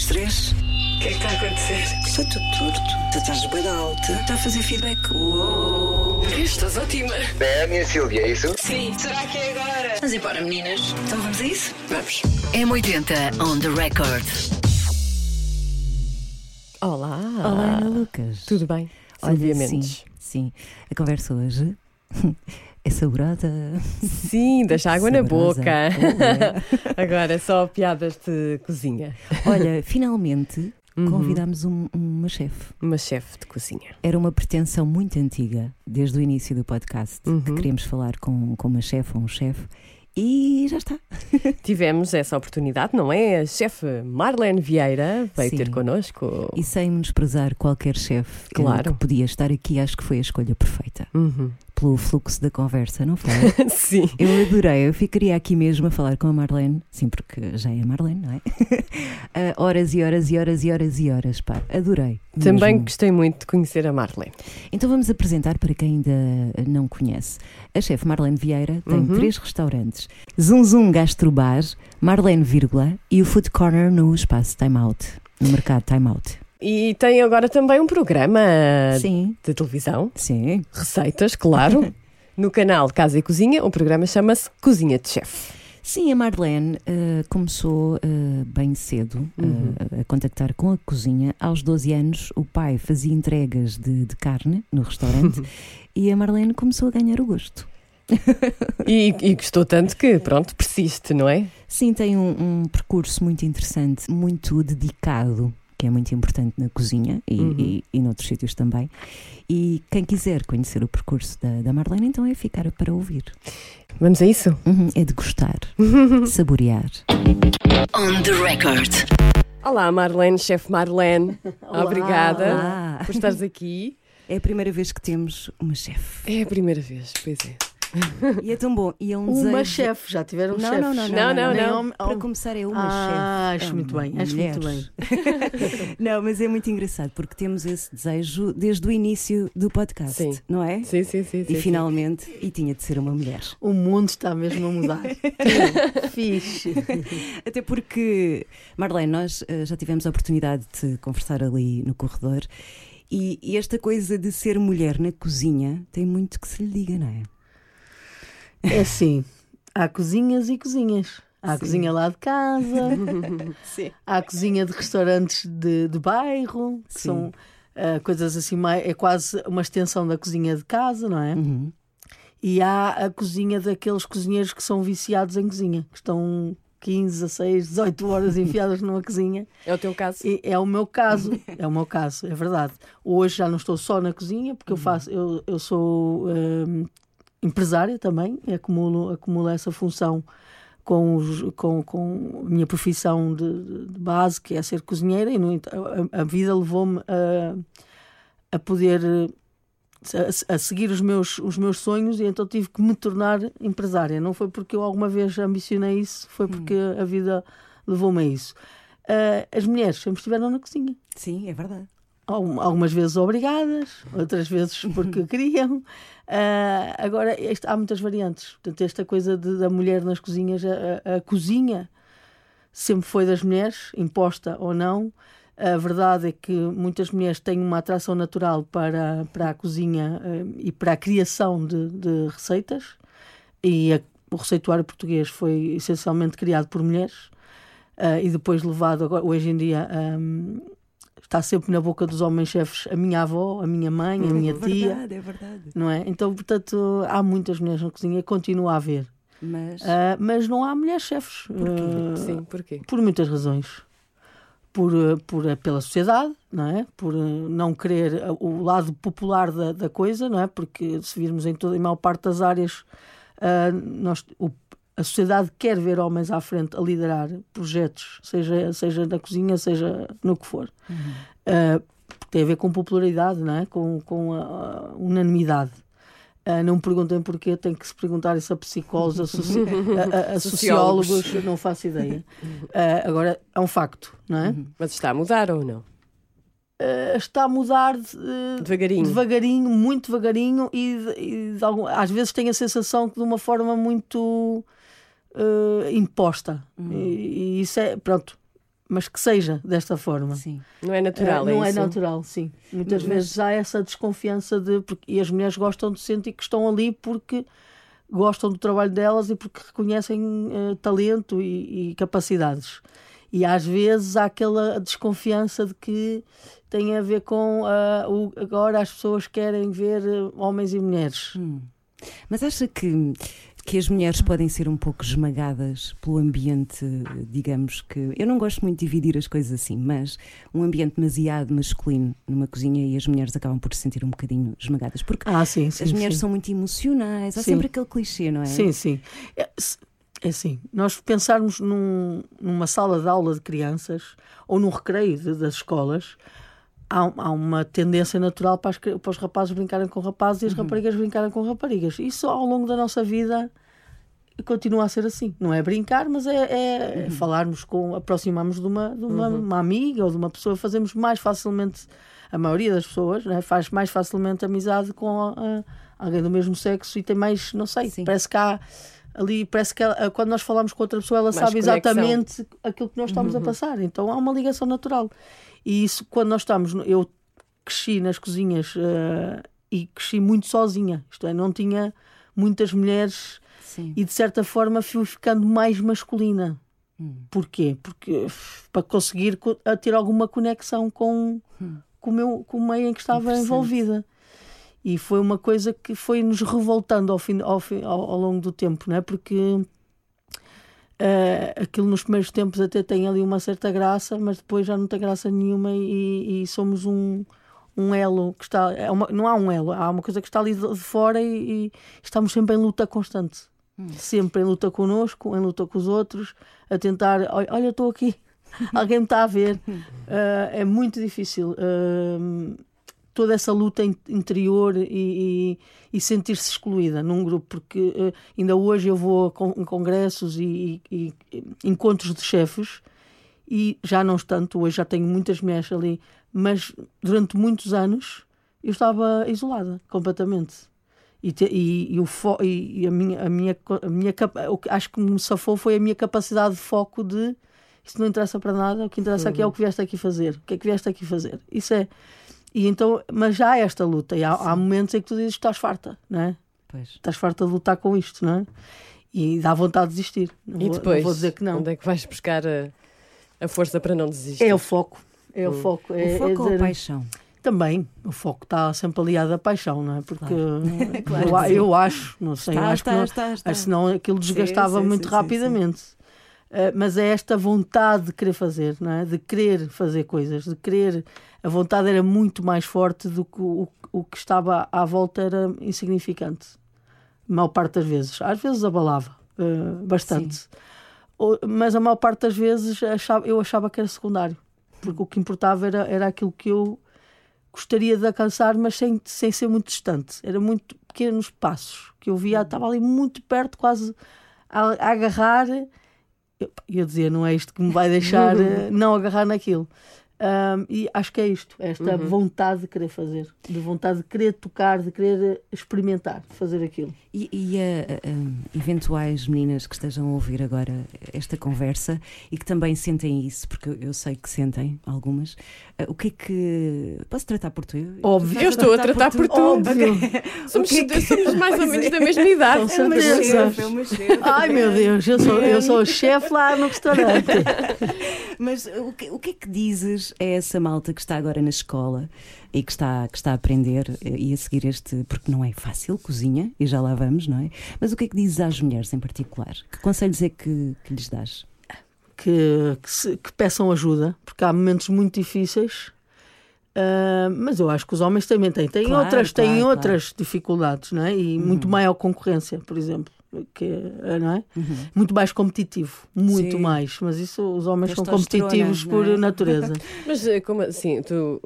das três. O que é que está a acontecer? Está tudo torto. Tu estás bem alta. Está a fazer feedback. Uou. Estás ótima. É a minha Silvia, é isso? Sim. Será que é agora? Vamos embora, meninas. Então vamos a isso? Vamos. M80 on the record. Olá! Olá, Ana Lucas. Tudo bem? Olha, Silvia sim, sim. A conversa hoje é saborosa. Sim, deixa água na Saborosa. boca. Oh, Agora só piadas de cozinha. Olha, finalmente Uhum. convidámos um- uma chefe. Uma chefe de cozinha. Era uma pretensão muito antiga, desde o início do podcast, que Uhum. queríamos falar com, com uma chefe ou um chefe. E já está. Tivemos essa oportunidade, não é? A chefe Marlene Vieira veio Sim. ter connosco. E sem menosprezar qualquer chefe eh, Claro. que podia estar aqui, acho que foi a escolha perfeita. Uhum. Pelo fluxo da conversa, não foi? Sim. Eu adorei, eu ficaria aqui mesmo a falar com a Marlene, sim, porque já é a Marlene, não é? Ah, horas e horas e horas e horas e horas, pá, adorei. Também mesmo. gostei muito de conhecer a Marlene. Então vamos apresentar para quem ainda não conhece. A chefe Marlene Vieira tem Uhum. três restaurantes: Zum Zum Gastrobar, Marlene Vírgula e o Food Corner no espaço Time Out, no mercado Time Out. E tem agora também um programa Sim, de televisão, sim. receitas, claro. No canal Casa e Cozinha, o programa chama-se Cozinha de Chefe. Sim, a Marlene eh, começou eh, bem cedo eh, Uhum. a contactar com a cozinha. Aos 12 anos, o pai fazia entregas de, de carne no restaurante e a Marlene começou a ganhar o gosto. E, e gostou tanto que, pronto, persiste, não é? Sim, tem um, um percurso muito interessante, muito dedicado, que é muito importante na cozinha e, Uhum. e, e noutros sítios também. E quem quiser conhecer o percurso da, da Marlene, então é ficar para ouvir. Vamos a isso? Uhum, é degustar, saborear. On the record. Olá, Marlene, chefe Marlene. Obrigada Olá. por estares aqui. É a primeira vez que temos uma chefe. É a primeira vez, pois é. E é tão bom. E é um Uma desejo- chefe, já tiveram Não, chefes. não, não, Não, não, não. homem- Para começar, é uma Ah, chefe. acho É muito uma bem, acho muito mulher. não, mas é muito engraçado porque temos esse desejo desde o início do podcast, Sim. não é? Sim, sim, sim. sim, E sim. finalmente, e tinha de ser uma mulher. O mundo está mesmo a mudar. Fixe. Até porque, Marlene, nós eh, já tivemos a oportunidade de conversar ali no corredor e, e esta coisa de ser mulher na cozinha tem muito que se lhe diga, não é? É assim, há cozinhas e cozinhas. Há a cozinha lá de casa, Sim. há a cozinha de restaurantes de, de bairro, que Sim. são ah, coisas assim, mais, é quase uma extensão da cozinha de casa, não é? Uhum. E há a cozinha daqueles cozinheiros que são viciados em cozinha, que estão 15, 16, 18 horas enfiadas numa cozinha. É o teu caso? E é o meu caso, é o meu caso, é verdade. Hoje já não estou só na cozinha, porque eu faço, eu, eu ssou hum, empresária também, acumulo, acumulo essa função com, os- com, com a minha profissão de, de base, que é ser cozinheira, e no a, a vida levou-me a, a poder a, a seguir os meus, os meus sonhos e então tive que me tornar empresária. Não foi porque eu alguma vez ambicionei isso, foi porque a vida levou-me a isso. Ah, as mulheres sempre estiveram na cozinha. Sim, é verdade. Algum- Algumas vezes obrigadas, outras vezes porque queriam. Ah, agora, há muitas variantes. Portanto, esta coisa de- da mulher nas cozinhas, a, a- cozinha sempre foi das mulheres, imposta ou não. A verdade é que muitas mulheres têm uma atração natural para, para a cozinha eh, e para a criação de, de receitas. E a- o receituário português foi essencialmente criado por mulheres eh, e depois levado agora, hoje em dia. hum, está sempre na boca dos homens chefes a minha avó, a minha mãe, a minha é tia, verdade, é verdade. não é? Então, portanto, há muitas mulheres na cozinha, continua a haver. Mas Ah, mas não há mulheres chefes. Porquê? Ah, Sim, porquê? por muitas razões. Por, eh, por, pela sociedade, não é? Por não querer o lado popular da, da coisa, não é? Porque se virmos em toda em maior parte das áreas, ah, nós, o- a sociedade quer ver homens à frente a liderar projetos, seja, seja na cozinha, seja no que for. Ah, porque tem a ver com popularidade, não é? Com, com a, a unanimidade. Ah, não me perguntem porquê, tem que se perguntar isso a psicólogos, a, soci- a- a- Sociólogos. não faço ideia. Ah, agora, é um facto, não é? Mas está a mudar ou não? Ah, está a mudar de- Devagarinho. devagarinho, muito devagarinho, e, e de algum- às vezes tenho a sensação que de uma forma muito ah, imposta. E, e isso é, pronto, mas que seja desta forma. Sim. Não é natural, Eh, não é, é natural, sim. Muitas Mas- vezes há essa desconfiança de. Porque, e as mulheres gostam de sentir que estão ali porque gostam do trabalho delas e porque reconhecem eh, talento e, e capacidades. E às vezes há aquela desconfiança de que tem a ver com ah, o, agora as pessoas querem ver homens e mulheres. Hum. Mas acha que, que as mulheres podem ser um pouco esmagadas pelo ambiente, digamos que. Eu não gosto muito de dividir as coisas assim, mas um ambiente demasiado masculino numa cozinha e as mulheres acabam por se sentir um bocadinho esmagadas. Porque Ah, sim, sim. as mulheres sim. são muito emocionais, há sempre aquele clichê, não é? Sim, sim. É, é assim, nós pensarmos num- numa sala de aula de crianças ou num recreio de- das escolas, há, há uma tendência natural para, as para os rapazes brincarem com rapazes e as raparigas brincarem com raparigas. Isso ao longo da nossa vida continua a ser assim. Não é brincar, mas é, é- é falarmos com, aproximarmos de, uma, de uma, uma amiga ou de uma pessoa, fazemos mais facilmente, a maioria das pessoas né, faz mais facilmente amizade com a- alguém do mesmo sexo e tem mais, não sei, Sim. parece que há ali, parece que ela- quando nós falamos com outra pessoa, ela Mais sabe conexão. exatamente aquilo que nós estamos a passar. Então há uma ligação natural. E isso, quando nós estamos, no- eu cresci nas cozinhas eh, e cresci muito sozinha, isto é, não tinha muitas mulheres Sim. e de certa forma fui ficando mais masculina. Hum. Porquê? Porque para conseguir ter alguma conexão com, com, o meu, com o meio em que estava envolvida. E foi uma coisa que foi nos revoltando ao, fim, ao, ao, ao longo do tempo, não é? Porque eh, aquilo nos primeiros tempos até tem ali uma certa graça, mas depois já não tem graça nenhuma e, e somos um, um elo que está. É uma- não há um elo, há uma coisa que está ali de, de fora e, e estamos sempre em luta constante. Sempre em luta connosco, em luta com os outros, a tentar. Olha, eu estou aqui, alguém me está a ver. Eh, é muito difícil. eh, toda essa luta in- interior e, e- e sentir-se excluída num grupo, porque eh, ainda hoje eu vou a con- congressos e, e- e encontros de chefes e já não tanto, hoje já tenho muitas mulheres ali, mas durante muitos anos eu estava isolada completamente. E, te- e- e o fo- e- e a minha, a minha, a minha o que acho que me safou foi a minha capacidade de foco de isto não interessa para nada, o que interessa aqui é o que vieste aqui fazer. O que é que vieste aqui fazer? Isso é. E então, mas já há esta luta, e há, há momentos em que tu dizes que estás farta, não é? Pois. Estás farta de lutar com isto, não é? E dá vontade de desistir. Não E vou, depois, não vou dizer que não. onde é que vais buscar a, a força para não desistir? É o foco. É o foco. É, O foco é ou a dizer- paixão? Também, o foco está sempre aliado à paixão, não é? Porque Claro eu, que a- sim. eu acho, não sei, eu Está, acho que está, não, está, está. acho que senão aquilo desgastava sim, muito sim, sim, rapidamente. Eh, mas é esta vontade de querer fazer, não é? De querer fazer coisas, de querer. A vontade era muito mais forte do que o, o que estava à volta era insignificante. A maior parte das vezes. Às vezes abalava eh, bastante. Mas a maior parte das vezes achava, eu achava que era secundário. Porque o que importava era, era aquilo que eu gostaria de alcançar, mas sem, sem ser muito distante. Era muito pequenos passos que eu via, estava ali muito perto, quase a, a agarrar. Eu, eu dizia, não é isto que me vai deixar eh, não agarrar naquilo. Ahm, e acho que é isto, é esta vontade de querer fazer, de vontade de querer tocar, de querer experimentar, fazer aquilo. E, e a- a- a eventuais meninas que estejam a ouvir agora esta conversa e que também sentem isso, porque eu- sei que sentem algumas, eh, o que é que. Posso tratar por tu? Óbvio. Eu estou a tratar por tu. Óbvio. Somos, somos mais ou menos é. da mesma idade. Com certeza. chefe, é uma chefe. Ai meu Deus, eu sou, eu sou o chefe lá no restaurante. Mas o que, o que é que dizes a essa malta que está agora na escola e que está, que está a aprender eh, e a seguir este. Porque não é fácil, cozinha, e já lá vamos, não é? Mas o que é que dizes às mulheres em particular? Que conselhos é que, que lhes dás? que, que, se- que peçam ajuda, porque há momentos muito difíceis. Ah, mas eu acho que os homens também têm, têm Claro, outras, têm claro, Uhum. outras dificuldades, não é? E muito maior concorrência, por exemplo, que é, não é? Muito mais competitivo, muito Uhum. Sim. mais. Mas isso os homens são Testosterona, competitivos por é? natureza. Mas eh, como assim? Tu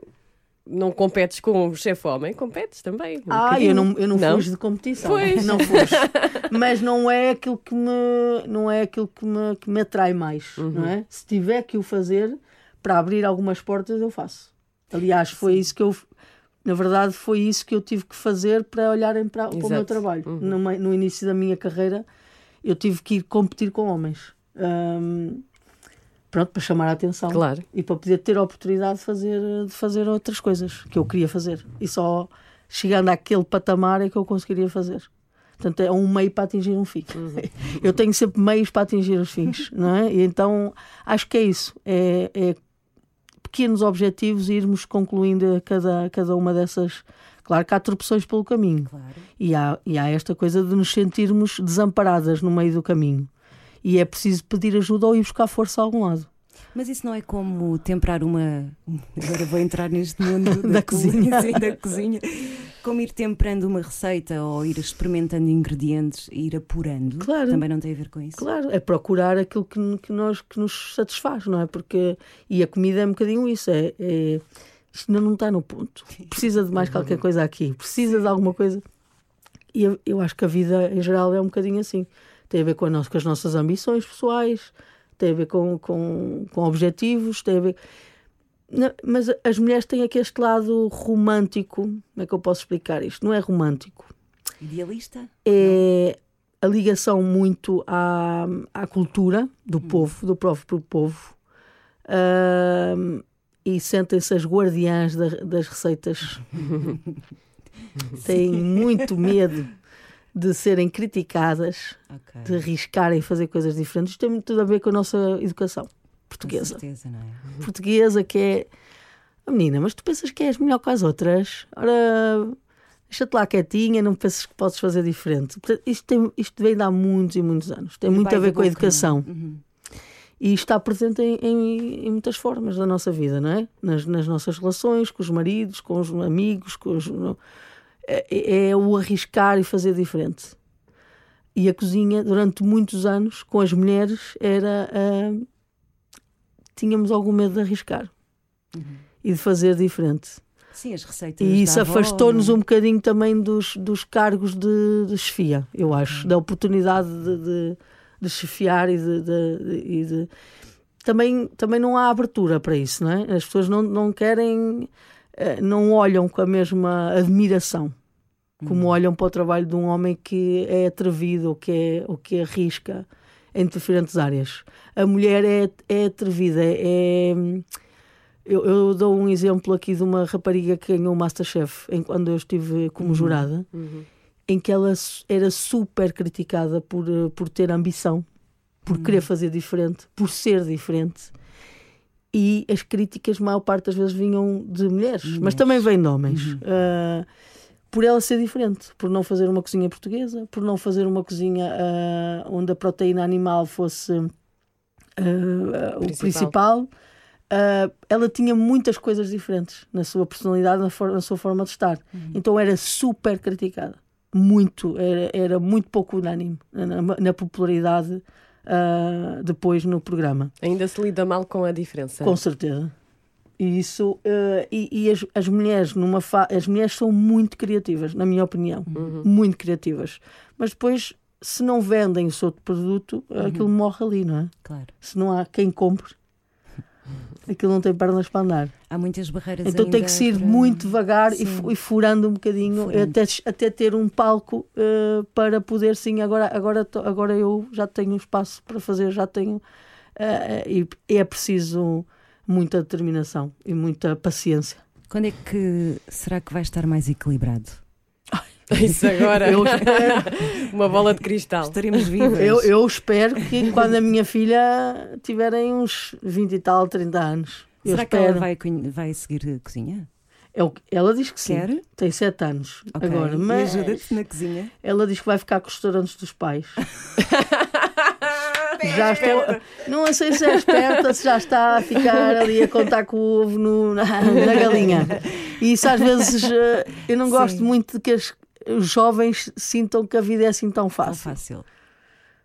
não competes com o chefe homem? Competes também. um ah, bocadinho. eu não, eu não, Não? fujo de competição, Pois. não fujo. Mas não é aquilo que me, não é aquilo que me, que me atrai mais, Uhum. não é? Se tiver que o fazer para abrir algumas portas, eu faço. Aliás, foi isso que eu, na verdade, foi isso que eu tive que fazer para olharem para, para o meu trabalho. Uhum. No, no início da minha carreira, eu tive que ir competir com homens. Ahm, pronto, para chamar a atenção Claro. e para poder ter a oportunidade de fazer, de fazer outras coisas que eu queria fazer. E só chegando àquele patamar é que eu conseguiria fazer. Portanto, é um meio para atingir um fim. Eu tenho sempre meios para atingir os fins, não é? E então acho que é isso. É, é pequenos objetivos e irmos concluindo cada, cada uma dessas. Claro que há tropeções pelo caminho. Claro. E há, e há esta coisa de nos sentirmos desamparadas no meio do caminho. E é preciso pedir ajuda ou ir buscar força a algum lado. Mas isso não é como temperar uma. Agora vou entrar neste mundo da, Da co- cozinha. Sim, da cozinha. Como ir temperando uma receita ou ir experimentando ingredientes e ir apurando. Claro. Também não tem a ver com isso. Claro, é procurar aquilo que, que, nós, que nos satisfaz, não é? Porque, e a comida é um bocadinho isso, é, é- isto ainda não está no ponto. Precisa de mais qualquer coisa aqui, precisa de alguma coisa. E eu, eu acho que a vida em geral é um bocadinho assim. Tem a ver com, nossa- com as nossas ambições pessoais, tem a ver com, com, com objetivos, tem a ver. Não, mas as mulheres têm aqui este lado romântico. Como é que eu posso explicar isto? Não é romântico Idealista? é a ligação muito à, à cultura do povo, do próprio povo. Ahm, e sentem-se as guardiãs da- das receitas. Têm muito medo de serem criticadas, Ok. de arriscarem fazer coisas diferentes. Isto tem muito tudo a ver com a nossa educação portuguesa. certeza, não é? Portuguesa que é. "Oh, menina, mas tu pensas que és melhor que as outras? Ora, deixa-te lá quietinha, não pensas que podes fazer diferente. Portanto, Isto, tem, isto vem de há muitos e muitos anos. Tem muito Vai a ver com a educação. Uhum. E está presente em, em- em muitas formas da nossa vida, não é? Nas, nas nossas relações, com os maridos, com os amigos, com os. No- É, é o arriscar e fazer diferente. E a cozinha, durante muitos anos, com as mulheres, era. ah, tínhamos algum medo de arriscar e de fazer diferente. Sim, as receitas. E isso afastou-nos é? um bocadinho também dos, dos cargos de, de chefia, eu acho, da oportunidade de, de, de chefiar e de. de- e Também, também não há abertura para isso, não é? As pessoas não, não querem, não olham com a mesma admiração como olham para o trabalho de um homem que é atrevido ou que, é, ou que arrisca em diferentes áreas. A mulher é, é atrevida, é, eu, eu dou um exemplo aqui de uma rapariga que ganhou o Masterchef em, quando eu estive como jurada, em que ela era super criticada por, eh, por ter ambição, por querer fazer diferente, por ser diferente. E as críticas, maior parte das vezes, vinham de mulheres, mas também vêm de homens. Ah, por ela ser diferente, por não fazer uma cozinha portuguesa, por não fazer uma cozinha ah, onde a proteína animal fosse ah, o Principal. principal. Ela tinha muitas coisas diferentes na sua personalidade, na, for- na sua forma de estar. Então era super criticada. Muito, era, era muito pouco unânime na, na popularidade ah, depois no programa. Ainda se lida mal com a diferença. Com certeza. E isso eh, e, e as, as mulheres numa fa... as mulheres são muito criativas, na minha opinião, muito criativas. Mas depois, se não vendem o seu produto, aquilo morre ali, não é? Claro. Se não há quem compre, aquilo não tem pernas para andar. Há muitas barreiras Então tem que se ir para- muito devagar e, Sim. e furando um bocadinho Furando. até, até ter um palco eh, para poder sim, agora, agora, agora eu já tenho espaço para fazer, já tenho eh, e é preciso muita determinação e muita paciência. Quando é que será que vai estar mais equilibrado? Isso agora. Eu espero, Uma bola de cristal. Estaremos vivos. eu, eu espero que quando a minha filha tiverem uns 20 e tal, 30 anos, eu Será que espero. ela vai, vai seguir a cozinha? É que- ela diz que sim. Quer? Tem 7 anos Ok. agora, E mas ajuda-te na cozinha? Ela diz que vai ficar com os restaurantes dos pais. já estou. Não sei se é esperta, se já está a ficar ali a contar com o ovo no- na, na galinha. E isso às vezes eh, eu não gosto Sim. muito de que as- os jovens sintam que a vida é assim tão Tão fácil. fácil.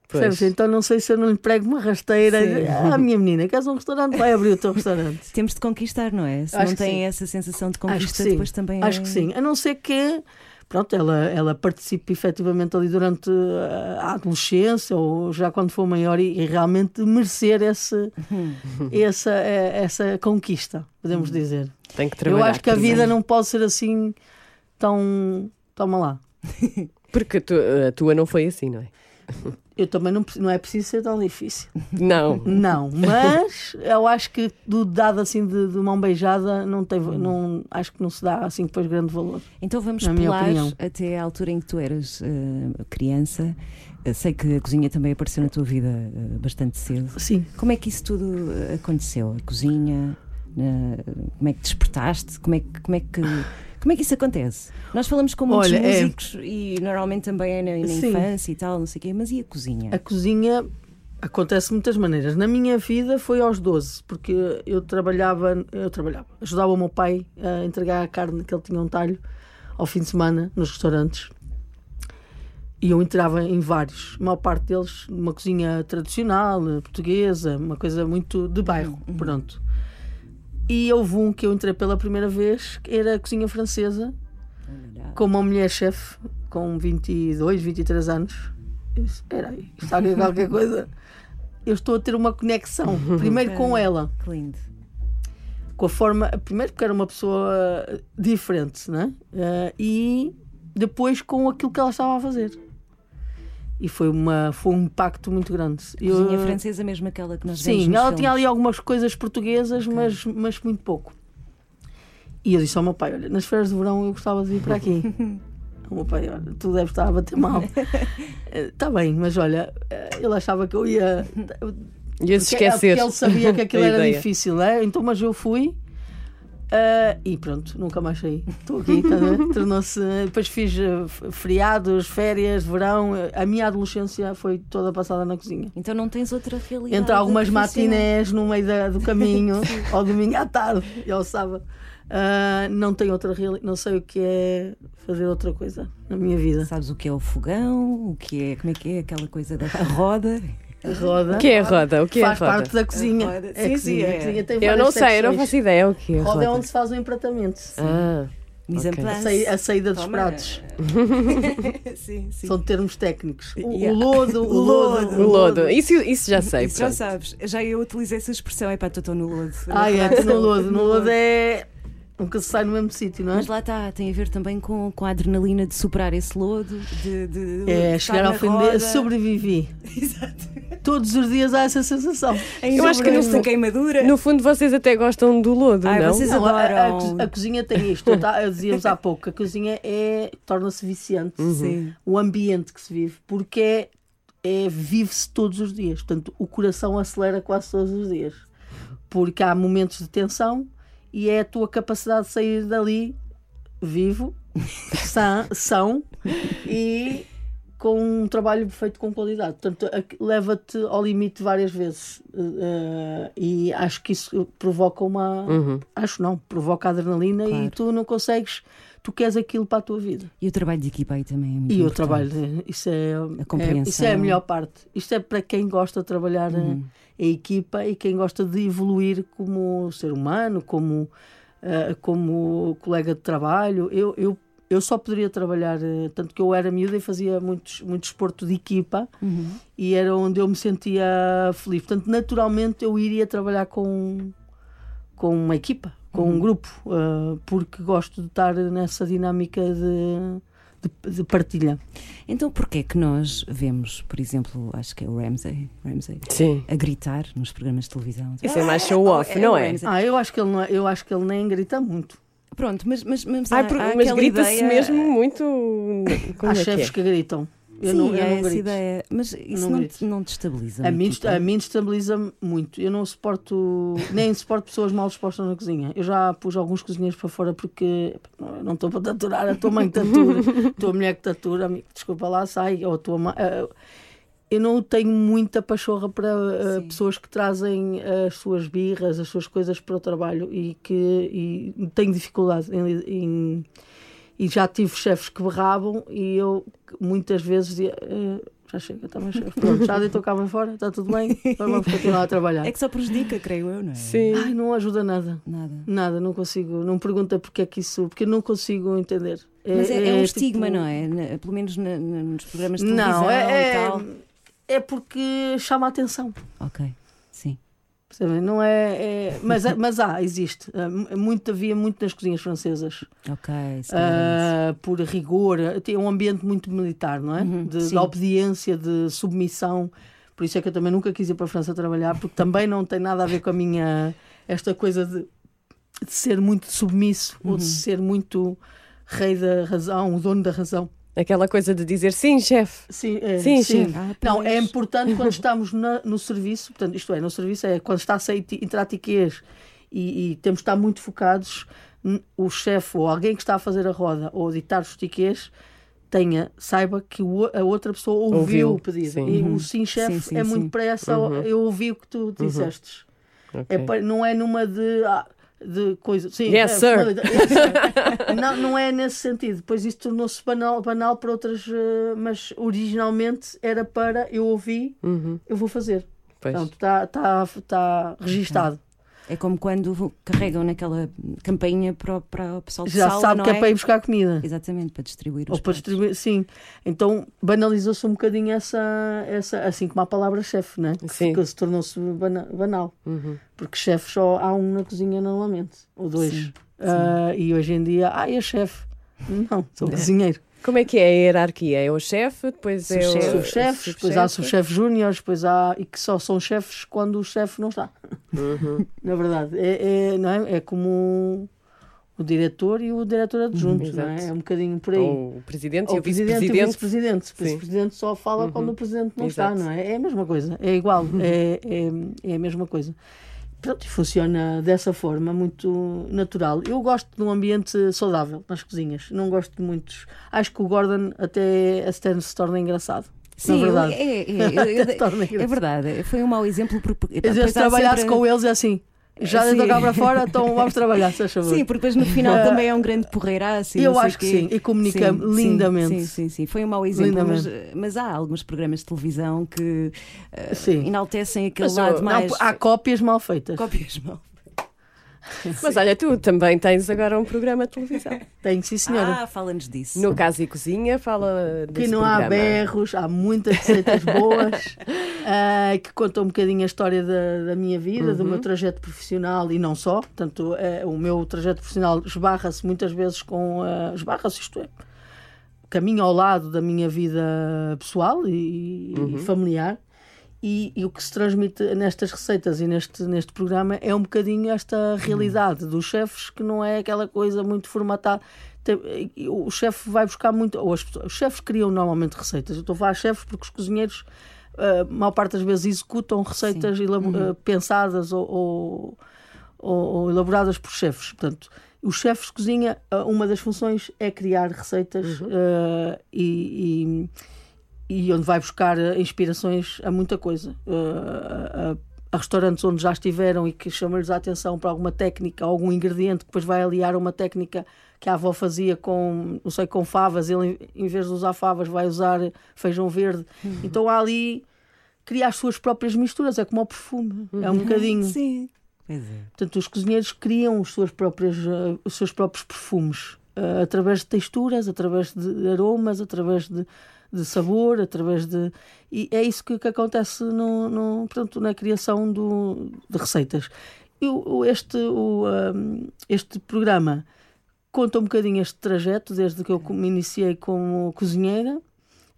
Pois. Percebes? Então não sei se eu não lhe prego uma rasteira. Sim. Ah, minha menina, queres um restaurante? Vai abrir o teu restaurante. Temos de conquistar, não é? Se Acho não tem sim. essa sensação de conquista, depois também Acho é... que sim. A não ser que pronto, ela, ela participe efetivamente ali durante uh, a adolescência ou já quando for maior e, e realmente merecer esse, essa, eh, essa conquista, podemos dizer. Tem que Eu trabalhar. acho que a vida não pode ser assim tão. Toma lá. Porque a tua, a tua não foi assim, não é? Eu também não, não é preciso ser tão difícil. Não. Não, mas eu acho que do dado assim de, de mão beijada não tem, não, acho que não se dá assim depois grande valor. Então vamos pular até à altura em que tu eras eh, criança. Eh, sei que a cozinha também apareceu na tua vida eh, bastante cedo. Sim. Como é que isso tudo aconteceu? A cozinha? como é que despertaste? Como é que, como é que, como é que isso acontece? Nós falamos com muitos Olha, é- músicos e normalmente também é na, na infância e tal, não sei o quê, mas e a cozinha? A cozinha acontece de muitas maneiras. Na minha vida foi aos 12, porque eu trabalhava, eu trabalhava, ajudava o meu pai a entregar a carne que ele tinha um talho ao fim de semana nos restaurantes. E eu entrava em vários, a maior parte deles numa cozinha tradicional, eh, portuguesa, uma coisa muito de bairro, pronto. E houve um que eu entrei pela primeira vez, que era a cozinha francesa, com uma mulher-chefe com 22, 23 anos. Eu disse, Espera aí, está aqui qualquer coisa. Eu estou a ter uma conexão, primeiro com ela, Que lindo. com a forma. Primeiro, porque era uma pessoa diferente, né? Eh, e depois com aquilo que ela estava a fazer. E foi, uma, foi um impacto muito grande. Cozinha Eu- francesa mesmo aquela que nós vemos Sim, ela tinha filmes. ali algumas coisas portuguesas, mas, mas muito pouco. E eu disse ao meu pai: Olha, nas férias de verão eu gostava de vir para aqui. o meu pai, olha, tu deves estar a bater mal. Está bem, mas olha, eh, ele achava que eu ia. Ia se Porque- esquecer. Porque ele sabia que aquilo A era difícil, né? então, mas eu fui. Ah, e pronto, nunca mais saí. Estou aqui, tá tornou-se. Depois fiz f- feriados, férias, verão. A minha adolescência foi toda passada na cozinha. Então não tens outra realidade. Entre algumas matinés no meio da- do caminho, ao domingo à tarde e ao sábado. Ah, não tenho outra realidade, não sei o que é fazer outra coisa na minha vida. Sabes o que é o fogão? O que é, como é que é aquela coisa da roda? A roda O que é a roda? O que é a faz roda? parte da cozinha. A roda. É Sim, a sim, cozinha. é. A cozinha tem Eu não sei, eu não faço ideia o que é a Roda é roda. onde se faz o empratamento. Ah, Mise en Ok. A saída, a saída dos Toma. pratos. sim, sim. São termos técnicos. O, o Yeah. lodo, o lodo. o lodo. Isso, isso já sei. Isso já sabes. Já eu utilizei essa expressão. É pá, estou no lodo. Ah, é, no lodo. No lodo é. Nunca se sai no mesmo sítio, não é? Mas lá está, tem a ver também com, com a adrenalina de superar esse lodo, de, de É, chegar ao fim roda. de. Sobrevivi. Exato. Todos os dias há essa sensação. Eu acho que no esta fu- queimadura. No fundo, vocês até gostam do lodo, Ai, não? vocês Não, a, a- a adoram. a cozinha tem isto. Dizíamos há pouco a cozinha é, torna-se viciante. Sim. O ambiente que se vive, porque é, é vive-se todos os dias. Portanto, o coração acelera quase todos os dias. Porque há momentos de tensão e é a tua capacidade de sair dali vivo, sã, são e com um trabalho feito com qualidade. Portanto, a- leva-te ao limite várias vezes. Eh, e acho que isso provoca uma. Acho não, provoca adrenalina Claro. e tu não consegues. Tu queres aquilo para a tua vida. E o trabalho de equipa aí também é muito E o importante. trabalho, eh, isso é, é, compreensão. isso é a melhor parte. Isto é para quem gosta de trabalhar eh, em equipa e quem gosta de evoluir como ser humano, como, eh, como colega de trabalho. Eu, eu, eu só poderia trabalhar, eh, tanto que eu era miúda e fazia muito, muito esporto de equipa e era onde eu me sentia feliz. Portanto, naturalmente eu iria trabalhar com, com uma equipa, com um grupo, eh, porque gosto de estar nessa dinâmica de, de, de partilha. Então porquê é que nós vemos, por exemplo, acho que é o Ramsey, Ramsey Sim. a gritar nos programas de televisão? Isso é mais show-off, não o é? Ramsey. Ah, eu acho que ele, não é- eu acho que ele nem grita muito. Pronto, mas, mas, mas, Ai, há, mas grita-se ideia... mesmo muito. Como Há é que chefes é? que gritam. Eu Sim, não, eu há não essa grito. ideia. Mas isso não não, te, não te estabiliza A uma mim, equipa? a mim destabiliza muito. Eu não suporto, nem suporto pessoas mal dispostas na cozinha. Eu já pus alguns cozinheiros para fora porque não, não estou para taturar, a tua mãe que tatura, a tua mulher que tatura, desculpa lá, sai, ou a tua mãe. eh, Eu não tenho muita pachorra para eh, Sim. pessoas que trazem as suas birras, as suas coisas para o trabalho e que e tenho dificuldade em, em- e já tive chefes que berravam e eu muitas vezes dizia, "Eh, já chega, também chega. Pronto, já deitou cá bem fora, está tudo bem, vamos continuar a trabalhar. É que só prejudica, creio eu, não é? Sim. Ai, não ajuda nada. Nada. Nada, não consigo, não pergunta porque é que isso, porque eu não consigo entender. Mas é, é um tipo- estigma, não é? Pelo menos na- na- nos programas de televisão Não, é, e é, tal. É porque chama a atenção. Ok, sim. Não é, é- mas, mas há, existe. Ah, Muito, havia muito nas cozinhas francesas. Ok, é Ah, por rigor, tem um ambiente muito militar, não é? de, de Uhum, sim. obediência, de submissão. Por isso é que eu também nunca quis ir para a França trabalhar, porque também não tem nada a ver com a minha. esta coisa de, de ser muito submisso ou Uhum. de ser muito rei da razão, o dono da razão. Aquela coisa de dizer sim, chefe. Sim, é, Sim, sim. sim. Ah, Não, é importante quando estamos na- no serviço, portanto, isto é, no serviço é quando está a sair ti- entrar tiquês e, e temos de estar muito focados, o chefe ou alguém que está a fazer a roda ou a ditar os tiquês tenha, saiba que o- a outra pessoa ouviu, Ouviu, o pedido. sim. E Uhum. o sim, chefe, Sim, sim, é muito sim. para essa, eu ouvi o que tu disseste. Ok. É pa- não é numa de. ah, de coisa. Sim, Yes, é, sir. sir. não, não é nesse sentido. Depois isso tornou-se banal, banal para outras. eh, mas originalmente era para eu ouvi, Uhum. eu vou fazer. Pois. Portanto, está tá, tá registado. É como quando carregam naquela campainha para, o- para o pessoal de Já sala, sabe não que é para ir buscar comida. Exatamente, para distribuir os Ou para pratos. distribuir, sim. Então banalizou-se um bocadinho essa, essa. Assim como a palavra chefe, né? Que Sim. ficou- se tornou-se bana- banal. Uhum. Porque chefe só há um na cozinha normalmente, ou dois. Sim, Ah, e hoje em dia, ah, é chefe. Não, sou cozinheiro. Como é que é a hierarquia? É o chefe, depois é o Subchefe. Subchefes, depois há subchefes júniores, depois há. e que só são chefes quando o chefe não está. Uhum. Na verdade, é, é, não é? é como o diretor e o diretor adjunto, não é? É um bocadinho por aí. Ou o presidente Ou e o presidente e o vice-presidente. vice-presidente. O Sim. vice-presidente só fala quando o presidente não está, Exato. não é? É a mesma coisa, é igual, é, é, é a mesma coisa. Pronto, e funciona dessa forma, muito natural. Eu gosto de um ambiente saudável nas cozinhas, não gosto de muitos. Acho que o Gordon até a Stern se torna engraçado. Sim, verdade. é, é, é, é verdade. Foi um mau exemplo. Porque, Às vezes trabalhar-se sempre- com eles é assim. Já deitou cá para fora, então vamos trabalhar, se favor. Sim, porque depois no final também é um grande porreiraço. Eu acho que sim, e comunica Sim, lindamente. Sim, sim, sim. Foi um mau exemplo, mas, Lindamente. mas há alguns programas de televisão que eh, Sim. enaltecem aquele Mas, lado oh, Não, mais. há cópias mal feitas. cópias mal. Mas olha, tu também tens agora um programa de televisão. Tem, sim, senhora. Ah, fala-nos disso. No Casa e Cozinha, fala que não há programa. berros, há muitas receitas boas ah, que contam um bocadinho a história da, da minha vida, do Uhum. meu trajeto profissional e não só. Portanto, eh, o meu trajeto profissional esbarra-se muitas vezes com. ah, esbarra-se, isto é, caminho ao lado da minha vida pessoal e, e Uhum. familiar. E, e o que se transmite nestas receitas e neste, neste programa é um bocadinho esta realidade dos chefes que não é aquela coisa muito formatada. O chefe vai buscar muito. Ou as os chefes criam normalmente receitas. Eu estou a falar chefes porque os cozinheiros, a maior parte das vezes, executam receitas elabo- eh, pensadas ou, ou, ou- elaboradas por chefes. Portanto, os chefes de cozinha, ah, uma das funções é criar receitas ah, e, e- e onde vai buscar eh, inspirações a muita coisa. Ah, a, a restaurantes onde já estiveram e que chamam-lhes a atenção para alguma técnica, algum ingrediente que depois vai aliar a uma técnica que a avó fazia com, não sei, com favas, ele em vez de usar favas vai usar feijão verde. Então há ali cria as suas próprias misturas, é como o perfume, é um bocadinho. Sim. Pois é. Portanto, os cozinheiros criam os seus próprios, eh, os seus próprios perfumes eh, através de texturas, através de aromas, através de, de sabor, através de. E é isso que, que acontece no, no, portanto, na criação do, de receitas. E o- este, o, ahm, este programa conta um bocadinho este trajeto, desde que eu me iniciei como cozinheira.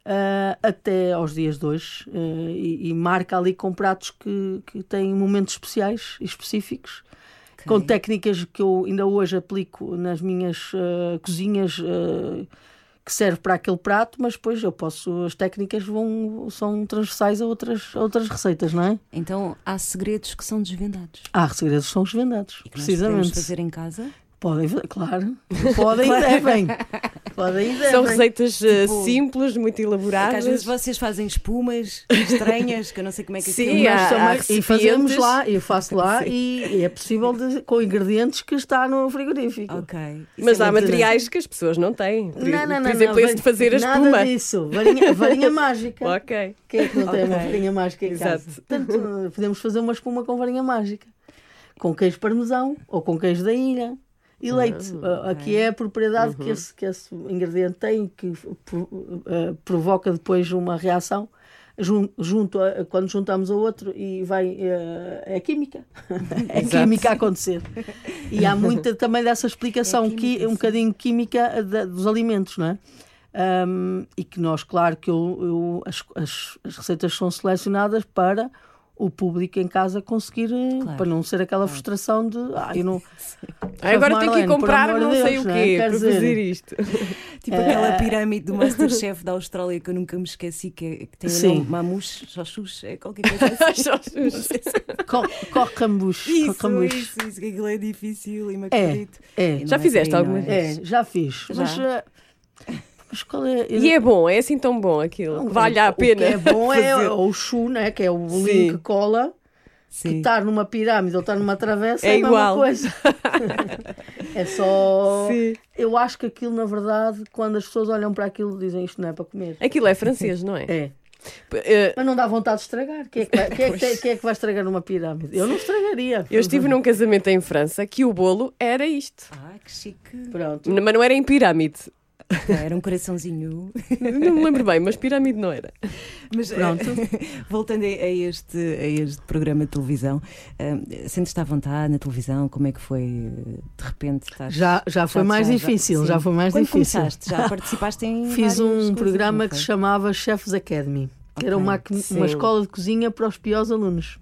ah, até aos dias de hoje eh, e, e marca ali com pratos que, que têm momentos especiais e específicos com técnicas que eu ainda hoje aplico nas minhas eh, cozinhas eh, que serve para aquele prato, mas depois eu posso as técnicas vão são transversais a outras a outras receitas, não é? Então há segredos que são desvendados. Há segredos que são desvendados, E que podemos precisamente. fazer em casa. Podem, claro, podem e devem. Podem e devem. São receitas eh, Tipo, simples, muito Porque elaboradas. às vezes vocês fazem espumas estranhas, que eu não sei como é que Sim, há- também- há e fazemos lá, eu faço lá e, e é possível de- com ingredientes que está no frigorífico. Ok. Isso Mas é há materiais que as pessoas não têm. Por, Não, não, não, por exemplo, não, esse de fazer a nada espuma. disso. Varinha, varinha mágica. Ok. Quem é que não tem uma varinha mágica em casa? Exato. Portanto, podemos fazer uma espuma com varinha mágica. Com queijo parmesão ou com queijo da ilha. E leite. Ah, Aqui é a propriedade que, esse, que esse ingrediente tem que pro- ah, provoca depois uma reação. jun- junto a- quando juntamos a outro e vai eh, é química é química a acontecer e há muita também dessa explicação É que química, um sim. bocadinho química da- dos alimentos não é Um, e que nós claro que eu, eu- as, as- as receitas são selecionadas para o público em casa conseguir eh, Claro. para não ser aquela frustração de ah, eu não Ah, agora tenho que Marlene, comprar não de sei Deus, o é? quê Quer para dizer- fazer isto. Tipo aquela pirâmide do Masterchef da Austrália que eu nunca me esqueci, que, é- que tem o nome Mamush, Xoxux, é qualquer coisa assim. Só os- Co cocambus Isso, isso, isso, que aquilo é difícil e me É, acredito. é não Já é fizeste alguma não é? É, já fiz. Já? Mas, eh, mas qual é. E é bom, é assim tão bom aquilo. que vale a O pena. que é bom é o chu, né? que é o bolinho Sim. que cola, que Sim. estar numa pirâmide ou estar numa travessa É é, a igual. mesma coisa. é só. Sim. Eu acho que aquilo, na verdade, quando as pessoas olham para aquilo, dizem isto não é para comer. Aquilo é francês, não é? É. Eh, Mas não dá vontade de estragar. Quem é que vai, quem é que tem- quem é que vai estragar uma pirâmide? Eu não estragaria. Eu estive num casamento em França que o bolo era isto. Ah, que chique. Pronto. Mas não era em pirâmide. Era um coraçãozinho. Não me lembro bem, mas pirâmide não era. Mas eh, Pronto. voltando a a este, a este programa de televisão, eh, sentes-te à vontade na televisão? Como é que foi eh, de repente? Estás... Já, já foi mais difícil, já, sim. foi mais Quando difícil. começaste, já participaste em. Fiz um programa que se chamava Chefs Academy, que era Ok, uma, sim. uma escola de cozinha para os piores alunos.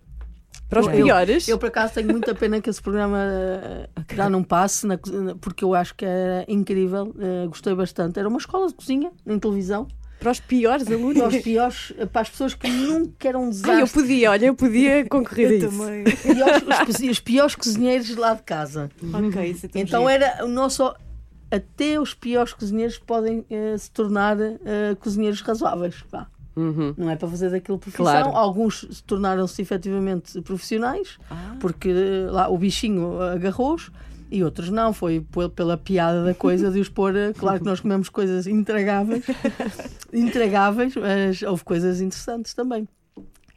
Para os Eu- piores. Eu, por acaso, tenho muita pena que esse programa eh, já não passe, na porque eu acho que era incrível, eh, gostei bastante. Era uma escola de cozinha, em televisão, Para os piores para alunos. os piores, eh, para as pessoas que nunca eram um Ah, eu desastre. podia, olha, eu podia concorrer a Eu isso. também. Piores- os, os piores cozinheiros lá de casa. ok, isso é tão Então giro. era o nosso. Até os piores cozinheiros podem eh, se tornar eh, cozinheiros razoáveis. vá. Uhum. Não é para fazer daquilo profissão. Claro. Alguns se tornaram-se efetivamente profissionais, Ah. porque lá o bichinho agarrou-os, e outros não. Foi pe- pela piada da coisa de os pôr. eh, Claro que nós comemos coisas intragáveis, intragáveis, mas houve coisas interessantes também.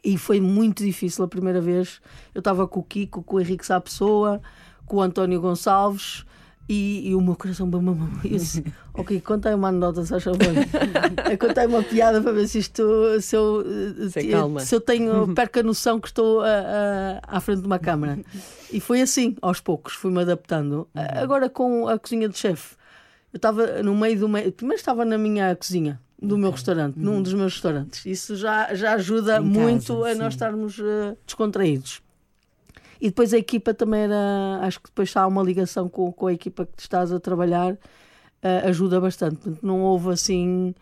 E foi muito difícil a primeira vez. Eu estava com o Kiko, com o Henrique Sá Pessoa, com o António Gonçalves. E, e o meu coração bam, bam, bam. Eu disse, ok, conta aí uma anedota, se achas bem. Contei uma piada para ver se isto se eu, eh, Se se eu tenho perco a noção que estou a- a- à frente de uma câmara. E foi assim, aos poucos, fui-me adaptando. A- Agora com a cozinha de chefe, eu estava no meio do meio. Primeiro estava na minha cozinha do meu restaurante, num dos meus restaurantes. Isso já, já ajuda Em muito casa, a sim. nós estarmos eh, descontraídos. E depois a equipa também era. Acho que depois há uma ligação com, com a equipa que estás a trabalhar, eh, ajuda bastante. Portanto, não houve assim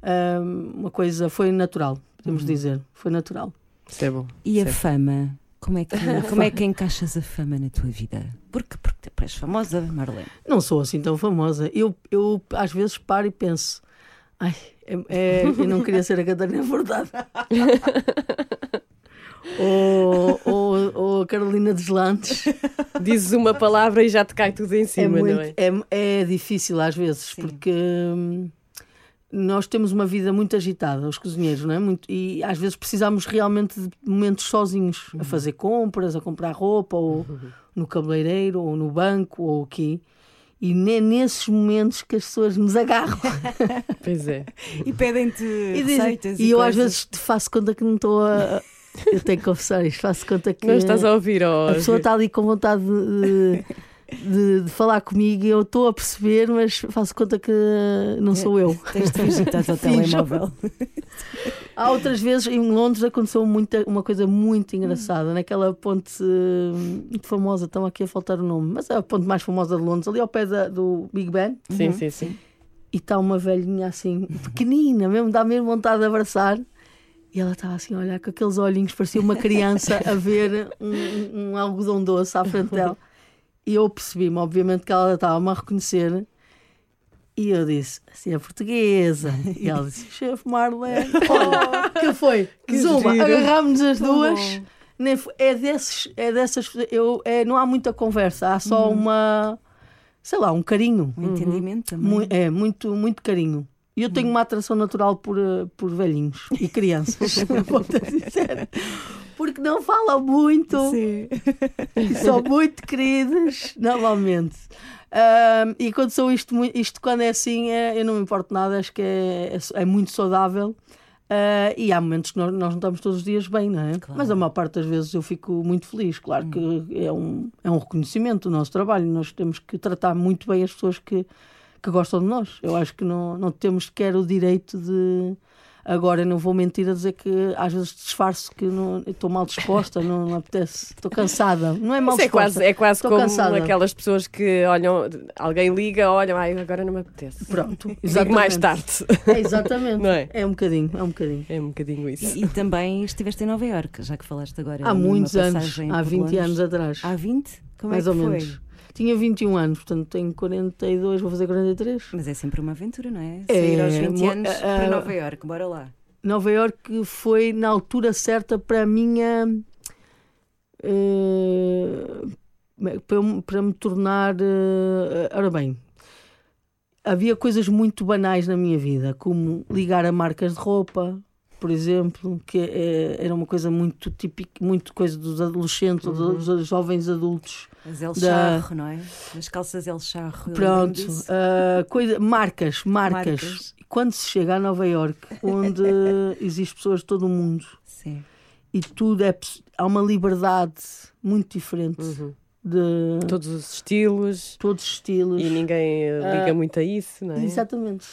eh, uma coisa. Foi natural, podemos Uhum. dizer. Foi natural. Isso é bom. E a é- fama? Como é, que, como é que encaixas a fama na tua vida? Porque, porque tu és famosa, Marlene. Não sou assim tão famosa. Eu, eu às vezes paro e penso. Ai, é, é- eu não queria ser a Catarina Furtado. ou, ou, Carolina Deslandes. Dizes uma palavra e já te cai tudo em É, cima, muito- não é? é, é difícil às vezes, Sim. porque hum, nós temos uma vida muito agitada, os cozinheiros, não é? Muito, e às vezes precisamos realmente de momentos sozinhos, a fazer compras, a comprar roupa, ou no cabeleireiro, ou no banco, ou aqui. E é nesses momentos que as pessoas nos agarram. Pois é. E pedem-te E, dizem- receitas. e eu às vezes te faço conta que não estou a. Eu tenho que confessar isto, faço conta que. Não estás a ouvir, ó. A pessoa está ali com vontade de, de- de falar comigo e eu estou a perceber, mas faço conta que não sou eu. Tens de fingir que estás ao telemóvel. Há outras vezes em Londres aconteceu muita, uma coisa muito engraçada, naquela ponte muito famosa, estão aqui a faltar o nome, mas é a ponte mais famosa de Londres, ali ao pé da- do Big Ben, Sim, sim, sim. e está uma velhinha assim, pequenina, mesmo, dá mesmo vontade de abraçar. E ela estava assim a olhar com aqueles olhinhos, parecia uma criança a ver um, um- algodão doce à frente dela. E eu percebi-me, obviamente, que ela estava-me a reconhecer. E eu disse, assim é portuguesa. E ela disse, chefe Marlene, olha, que foi? Que Zuma, giro. agarrámos as duas. Nem é, desses, é dessas, eu, é, não há muita conversa, há só uma, sei lá, um carinho. Um entendimento também. Mu- é, muito, muito carinho. E eu tenho uma atração natural por, eh, por velhinhos e crianças, vou-te dizer. Porque não falam muito Sim. e são muito queridos, normalmente. Ahm, e quando sou isto, isto quando é assim, é- eu não me importo nada, acho que é, é, é muito saudável. Ah, e há momentos que nós, nós não estamos todos os dias bem, não é? Claro. Mas a maior parte das vezes eu fico muito feliz. Claro que é um, é um reconhecimento do nosso trabalho. Nós temos que tratar muito bem as pessoas que, que gostam de nós. Eu acho que não, não temos sequer o direito de. Agora, eu não vou mentir a dizer que às vezes disfarço que não- estou mal disposta, não me apetece, estou cansada. Não é mal Isso é disposta. quase, é quase Estou como cansada. aquelas pessoas que olham, alguém liga, olham, ai, agora não me apetece. Pronto, Digo exatamente. mais tarde. É, exatamente. Não é? um bocadinho, é um bocadinho. É um bocadinho isso. E, e também estiveste em Nova Iorque, já que falaste agora. Há muitos anos, há por 20 Londres. anos atrás. Há 20? Como mais é ou que menos. Tinha 21 anos, portanto tenho 42, vou fazer 43. Mas é sempre uma aventura, não é? É, Sair aos 20 mo- anos ah, para Nova Iorque, bora lá. Nova Iorque foi na altura certa para a minha. eh, para, para me tornar. eh, ora bem, havia coisas muito banais na minha vida, como ligar a marcas de roupa, por exemplo, que eh, era uma coisa muito típica, muito coisa dos adolescentes, Uhum. dos jovens adultos. As El Da- Charro, não é? As calças El Charro. Pronto, ah, coisa, marcas, marcas, Marcas. Quando se chega a Nova Iorque, onde existem pessoas de todo o mundo Sim. e tudo é há uma liberdade muito diferente Uhum. de Todos os estilos todos os estilos. e ninguém eh, liga Ah, muito a isso, não é? Exatamente.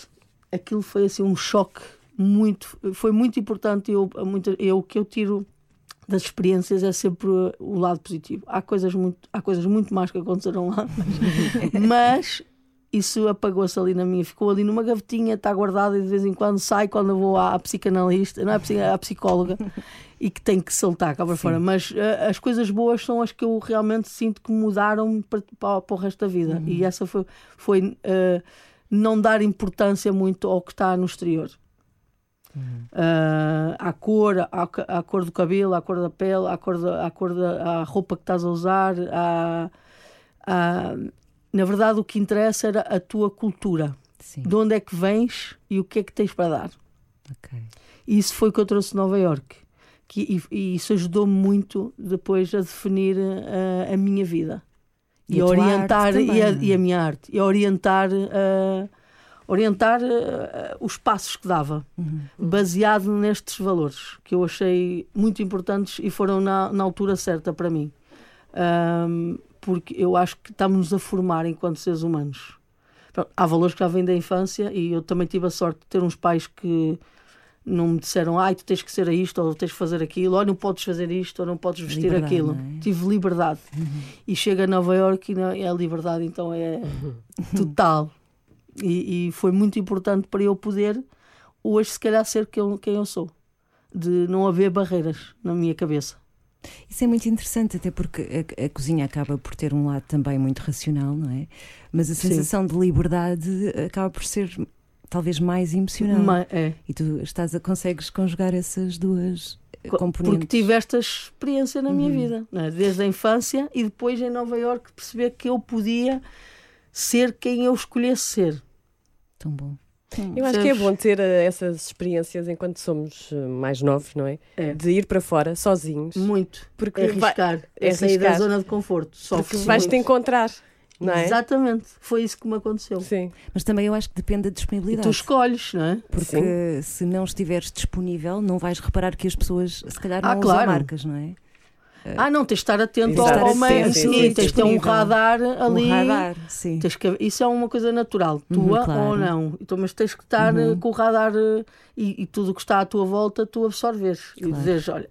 Aquilo foi assim um choque muito, foi muito importante. Eu, muito, eu o que eu tiro das experiências é sempre o lado positivo. Há coisas muito, há coisas muito más que aconteceram lá, mas, mas isso apagou-se ali na minha, ficou ali numa gavetinha, está guardada e de vez em quando sai quando eu vou à, à psicanalista, não é à psi- à psicóloga, e que tem que saltar cá para fora. Mas eh, as coisas boas são as que eu realmente sinto que mudaram para, para, para o resto da vida. E essa foi, foi eh, não dar importância muito ao que está no exterior. Ah, à cor, à, à cor do cabelo, à cor da pele, à cor da, à cor da à roupa que estás a usar. À, à- Na verdade, o que interessa era a tua cultura. Sim. De onde é que vens e o que é que tens para dar. Ok. E isso foi o que eu trouxe de Nova York. Que, e, e isso ajudou-me muito depois a definir eh, a minha vida. E E, a orientar, e, a, é? e a minha arte. E a orientar, eh, orientar eh, os passos que dava. Uhum. Baseado nestes valores. Que eu achei muito importantes e foram na, na altura certa para mim. Ahm, porque eu acho que estamos-nos a formar enquanto seres humanos. Pronto, há valores que já vêm da infância e eu também tive a sorte de ter uns pais que não me disseram ai, tu tens que ser isto, ou tens que fazer aquilo, ou não podes fazer isto, ou não podes vestir Liberdade, aquilo. é? Uhum. Tive liberdade. E chega a Nova Iorque e e a liberdade então é total. E, e foi muito importante para eu poder hoje se calhar ser quem eu, quem eu sou. De não haver barreiras na minha cabeça. Isso é muito interessante, até porque a, a cozinha acaba por ter um lado também muito racional, não é? Mas a Sim. sensação de liberdade acaba por ser talvez mais emocional. É. E tu estás a, consegues conjugar essas duas eh, Co- componentes. Porque tive esta experiência na minha Uhum. vida, não é? desde a infância e depois em Nova Iorque perceber que eu podia ser quem eu escolhesse ser. Tão bom. Eu acho que é bom ter eh, essas experiências enquanto somos eh, mais novos, não é? É. De ir para fora sozinhos. Muito. Porque É arriscar. é É sair da zona de conforto. porque Sofre-se vais-te muito. encontrar, não é? Exatamente. Foi isso que me aconteceu. Sim. Mas também eu acho que depende da E disponibilidade. tu escolhes, não é? Porque se não estiveres disponível, não vais reparar que as pessoas se calhar não Ah, usam claro. marcas, não é? Ah, não, tens de estar atento estar ao, ao meio. Sim, tens de ter um radar ali. Um radar, sim. Que- isso é uma coisa natural, Uhum, tua claro. ou não. Então, mas tens que estar Uhum. com o radar eh, e, e tudo o que está à tua volta, tu absorveres. E Claro. dizes: olha,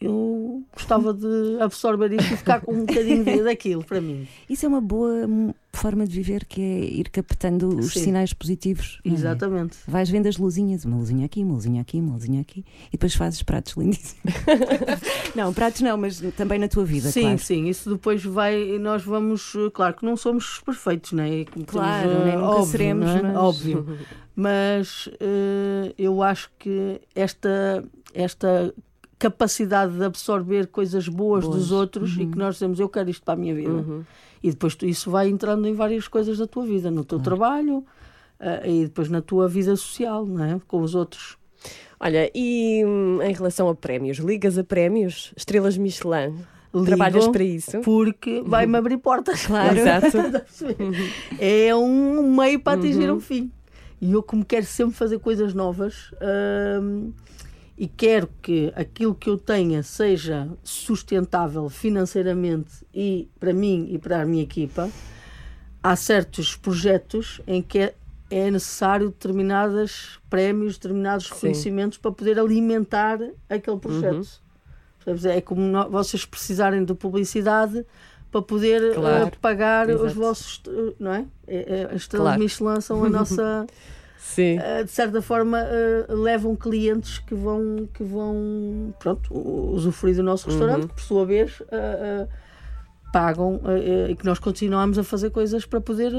eu gostava de absorver isto e ficar com um bocadinho de- daquilo para mim. Isso é uma boa hum, forma de viver, que é ir captando os Sim. sinais positivos. é? Exatamente. Vais vendo as luzinhas, uma luzinha aqui, uma luzinha aqui, uma luzinha aqui, e depois fazes pratos lindíssimos. não, pratos não, mas também na tua vida, sim, claro. sim, isso depois vai. Nós vamos. Claro que não somos perfeitos, não é? Como Claro, temos, nem nunca óbvio, seremos, não é? mas- Óbvio. Mas eh, eu acho que esta, esta capacidade de absorver coisas boas, Boas. dos outros e Uhum. que nós dizemos eu quero isto para a minha vida. Uhum. E depois tu- isso vai entrando em várias coisas da tua vida, no teu trabalho eh, e depois na tua vida social, não é? Com os outros. Olha, e hum, em relação a prémios, ligas a prémios? Estrelas Michelin? Ligo Trabalhas para isso? Porque vai-me abrir portas. Claro. Exato. é um meio para atingir Uhum. um fim. E eu, como quero sempre fazer coisas novas hum, e quero que aquilo que eu tenha seja sustentável financeiramente e para mim e para a minha equipa, há certos projetos em que é, é necessário determinados prémios, determinados reconhecimentos para poder alimentar aquele projeto. Percebes? É como no- vocês precisarem de publicidade para poder Claro. eh, pagar os Exato. vossos, eh, não é? É- é- As estrelas Claro. Michelin são a nossa, Eh, de certa forma, eh, levam clientes que vão, que vão pronto, usufruir do nosso restaurante, Uhum. que por sua vez eh, pagam e que nós continuamos a fazer coisas para poder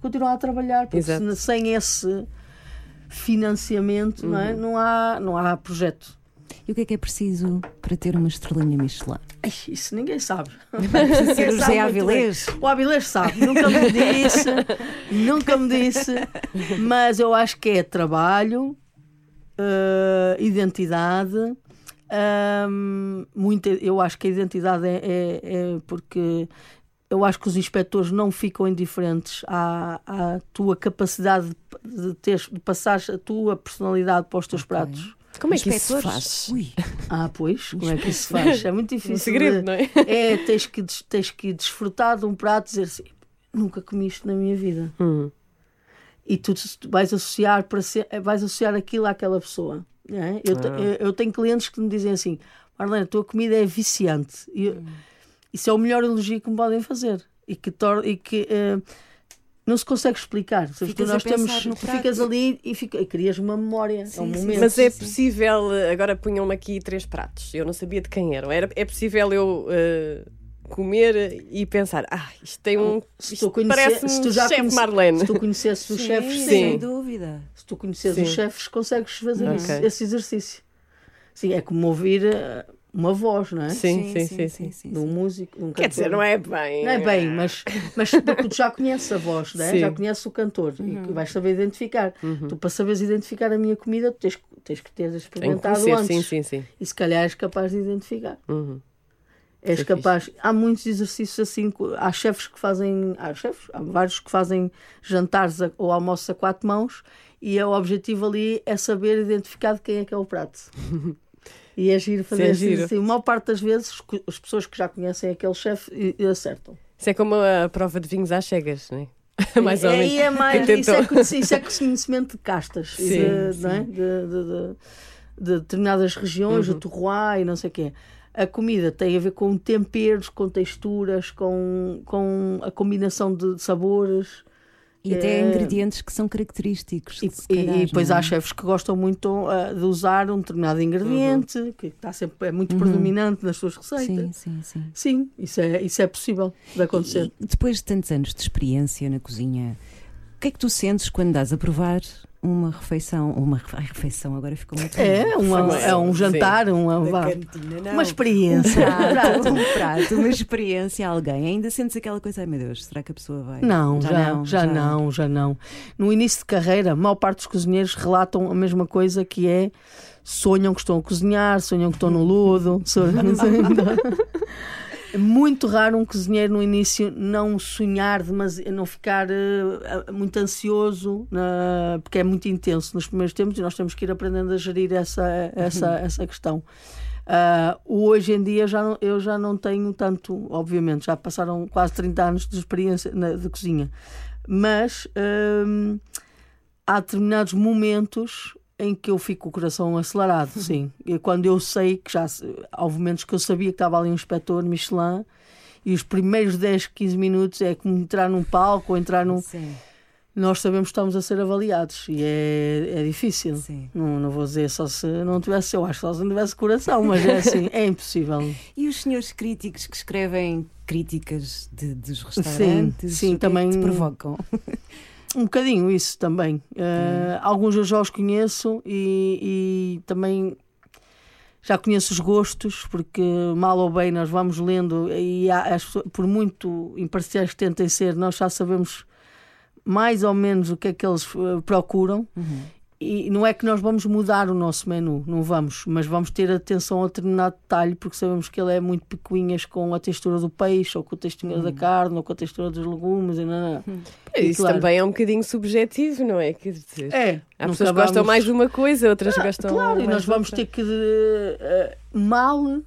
continuar a trabalhar, porque se- sem esse financiamento não, Uhum. é? não, há, não há projeto. E o que é que é preciso para ter uma estrelinha Michelin? Ai, isso ninguém sabe. Precisa ser o Ninguém José. Avilés? O Avilés sabe, nunca me disse, nunca me disse, mas eu acho que é trabalho, eh, identidade. ahm, muita, eu acho que a identidade é, é- é porque eu acho que os inspectores não ficam indiferentes à, à tua capacidade de, de, passar a tua personalidade para os teus pratos. Como é que isso se faz? Ui, Ah, pois, como é que isso se faz? É muito difícil. Um segredo, de- não é? é, tens que, tens que desfrutar de um prato e dizer assim: nunca comi isto na minha vida. Hum. E tu, vais associar para ser, vais associar aquilo àquela pessoa. é? eu, Ah. eu, eu tenho clientes que me dizem assim: Marlene, a tua comida é viciante. E eu- Isso é o melhor elogio que me podem fazer. E que, tor e que eh, não se consegue explicar. Sabes, Ficas nós temos, ficas ali e, fica, e crias uma memória. é um Sim, sim, momento. Mas é sim. possível, agora punham-me aqui três pratos, eu não sabia de quem eram. Era, é possível eu eh, comer e pensar, ah, isto tem um. Se tu Isto conhecer- parece se tu já chefe Marlene. Se tu conhecesses os chefes, sim, sim. sem dúvida. Se tu conheces Sim. os chefes, consegues fazer Ok. isso- esse exercício. Sim, é como ouvir eh, uma voz, não é? Sim, sim, sim, sim. De um músico, de um Quer cantor. dizer, não é bem. Não é bem, mas, mas porque tu já conheces a voz, não é? Sim. já conheces o cantor e Uhum. que vais saber identificar. Tu, para saberes identificar a minha comida, tu tens, que- tens que ter que experimentado conhecer, antes. sim, sim, sim. E se calhar és capaz de identificar. Uhum. És Isso é capaz. Há muitos exercícios assim. Há chefes que fazem. Há chefes, há vários que fazem jantares a- ou almoços a quatro mãos e é o objetivo ali é saber identificar de quem é que é o prato. E é giro fazer é assim, giro. assim. A maior parte das vezes as pessoas que já conhecem aquele chefe acertam. Isso é como a prova de vinhos às cegas, não é? Mais ou é, menos. é mais, isso, é, isso é conhecimento de castas Sim, de, não é? de, de- de- de determinadas regiões, Uhum. o terroir e não sei o quê. A comida tem a ver com temperos, com texturas, com, com a combinação de sabores. E até É. ingredientes que são característicos. E, se e- calhar, e depois é? há chefes que gostam muito ah, de usar um determinado ingrediente, que está sempre, é muito predominante nas suas receitas. Uhum. Sim, sim, sim. Sim, isso é, isso é possível de acontecer. E depois de tantos anos de experiência na cozinha, o que é que tu sentes quando dás a provar uma refeição? Uma refeição agora ficou muito É, uma, é um jantar, uma, vá, uma experiência. Um prato, um prato, uma experiência a alguém. Ainda sentes aquela coisa, ai meu Deus, será que a pessoa vai? Não, já, já, não, já não. No início de carreira, a maior parte dos cozinheiros relatam a mesma coisa que é sonham que estão a cozinhar, sonham que estão no lodo. sonham- É muito raro um cozinheiro no início não sonhar, mas não ficar eh, muito ansioso, na- porque é muito intenso nos primeiros tempos e nós temos que ir aprendendo a gerir essa, essa, essa questão. Ah, hoje em dia já não- eu já não tenho tanto, obviamente, já passaram quase 30 anos de experiência na- de cozinha, mas hum, há determinados momentos em que eu fico com o coração acelerado, sim. E quando eu sei que já houve momentos que eu sabia que estava ali um inspetor Michelin e os primeiros 10, 15 minutos é como entrar num palco ou entrar num. Sim, Nós sabemos que estamos a ser avaliados e é, é difícil. sim. Não, não vou dizer só se não tivesse, eu acho só se não tivesse coração, mas é assim, é impossível. E os senhores críticos que escrevem críticas de, dos restaurantes, sim, que é também- te provocam? Um bocadinho isso também. Eh, Alguns eu já os conheço e, e também já conheço os gostos, porque mal ou bem nós vamos lendo e há, as por muito imparciais que tentem ser, nós já sabemos mais ou menos o que é que eles eh, procuram. E não é que nós vamos mudar o nosso menu, não vamos, mas vamos ter atenção a determinado detalhe porque sabemos que ele é muito picuinhas com a textura do peixe, ou com a textura da carne, ou com a textura dos legumes. E não, não. E, Isso claro, também é um bocadinho subjetivo, não é? Quer dizer, É, há pessoas que gostam vamos- mais de uma coisa, outras gostam Claro, e mais nós de vamos outra. ter que. eh, mal,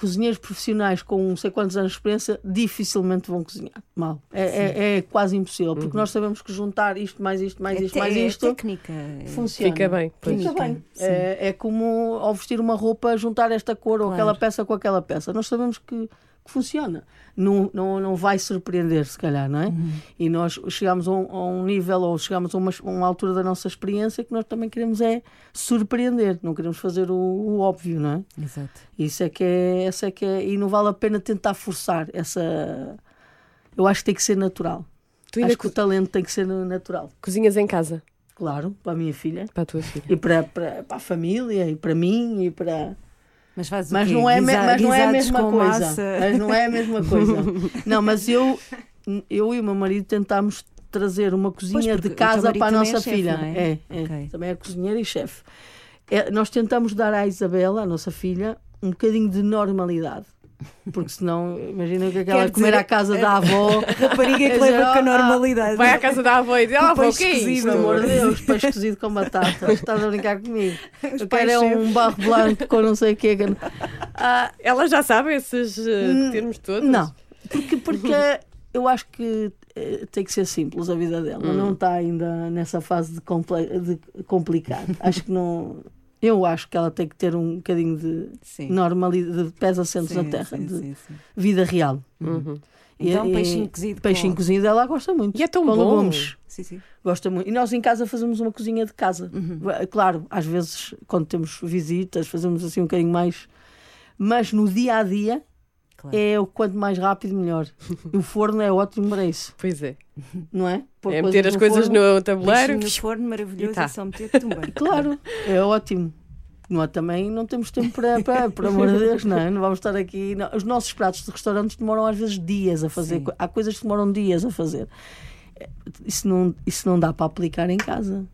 cozinheiros profissionais com não sei quantos anos de experiência dificilmente vão cozinhar. Mal. É, é- é quase impossível, porque nós sabemos que juntar isto, mais isto, mais É isto, mais é isto. técnica. Funciona. Fica bem, pois. Fica bem. É, é como ao vestir uma roupa, juntar esta cor ou Claro. aquela peça com aquela peça. Nós sabemos que, que funciona. Não, não, não vai surpreender, se calhar, não é? Uhum. E nós chegamos a um, a um nível ou chegamos a uma, uma altura da nossa experiência que nós também queremos é surpreender. Não queremos fazer o, o óbvio, não é? Exato. Isso é que é, essa é que é. E não vale a pena tentar forçar essa. Eu acho que tem que ser natural. Tu Acho que o co- talento tem que ser natural. cozinhas em casa Claro, para a minha filha. para a tua filha. E para, para, para a família, e para mim, e para. Mas faz o Mas quê? não, é, Guisa- mas não é a mesma coisa. massa? Mas não é a mesma coisa. não, mas eu, eu e o meu marido tentámos trazer uma cozinha de o casa para a é nossa chefe, filha. não é? É, é. Ok. Também é cozinheira e chefe. É, nós tentamos dar à Isabela, a nossa filha, um bocadinho de normalidade. Porque senão, imagina o que é que ela Quer comer dizer, à casa da avó. Rapariga que Quer leva com a ah, normalidade. Vai à casa da avó e diz: Ah, avó, o que é isto? Pelo amor de Deus, peixe cozido com batata. Estás a brincar comigo. Eu quero é um barro blanco com não sei o quê. Ah, Ela já sabe esses Hum, termos todos? Não, porque, porque eu acho que eh, tem que ser simples a vida dela. Hum. Não está ainda nessa fase de, comple- de complicar. acho que não. Eu acho que ela tem que ter um bocadinho de Sim. normalidade, de pés assentos Sim, na terra, sim, de sim, sim. vida real. Uhum. E- Então, e- peixinho cozido. Peixinho com... cozido ela gosta muito. E é tão com bom. legumes. Sim, sim. Gosta muito. E nós em casa fazemos uma cozinha de casa. Uhum. Claro, às vezes, quando temos visitas, fazemos assim um bocadinho mais. Mas no dia a dia Claro. é o quanto mais rápido, melhor. E o forno é ótimo para isso, Pois é. não é? Pôr É meter as coisas forno. no tabuleiro. No forno maravilhoso E tá. é só meter também. Claro, é ótimo. Não, há- também não temos tempo para, para, por amor de Deus, não é? Não vamos estar aqui. não. Os nossos pratos de restaurantes demoram às vezes dias a fazer. Sim. Há coisas que demoram dias a fazer. Isso não, isso não dá para aplicar em casa.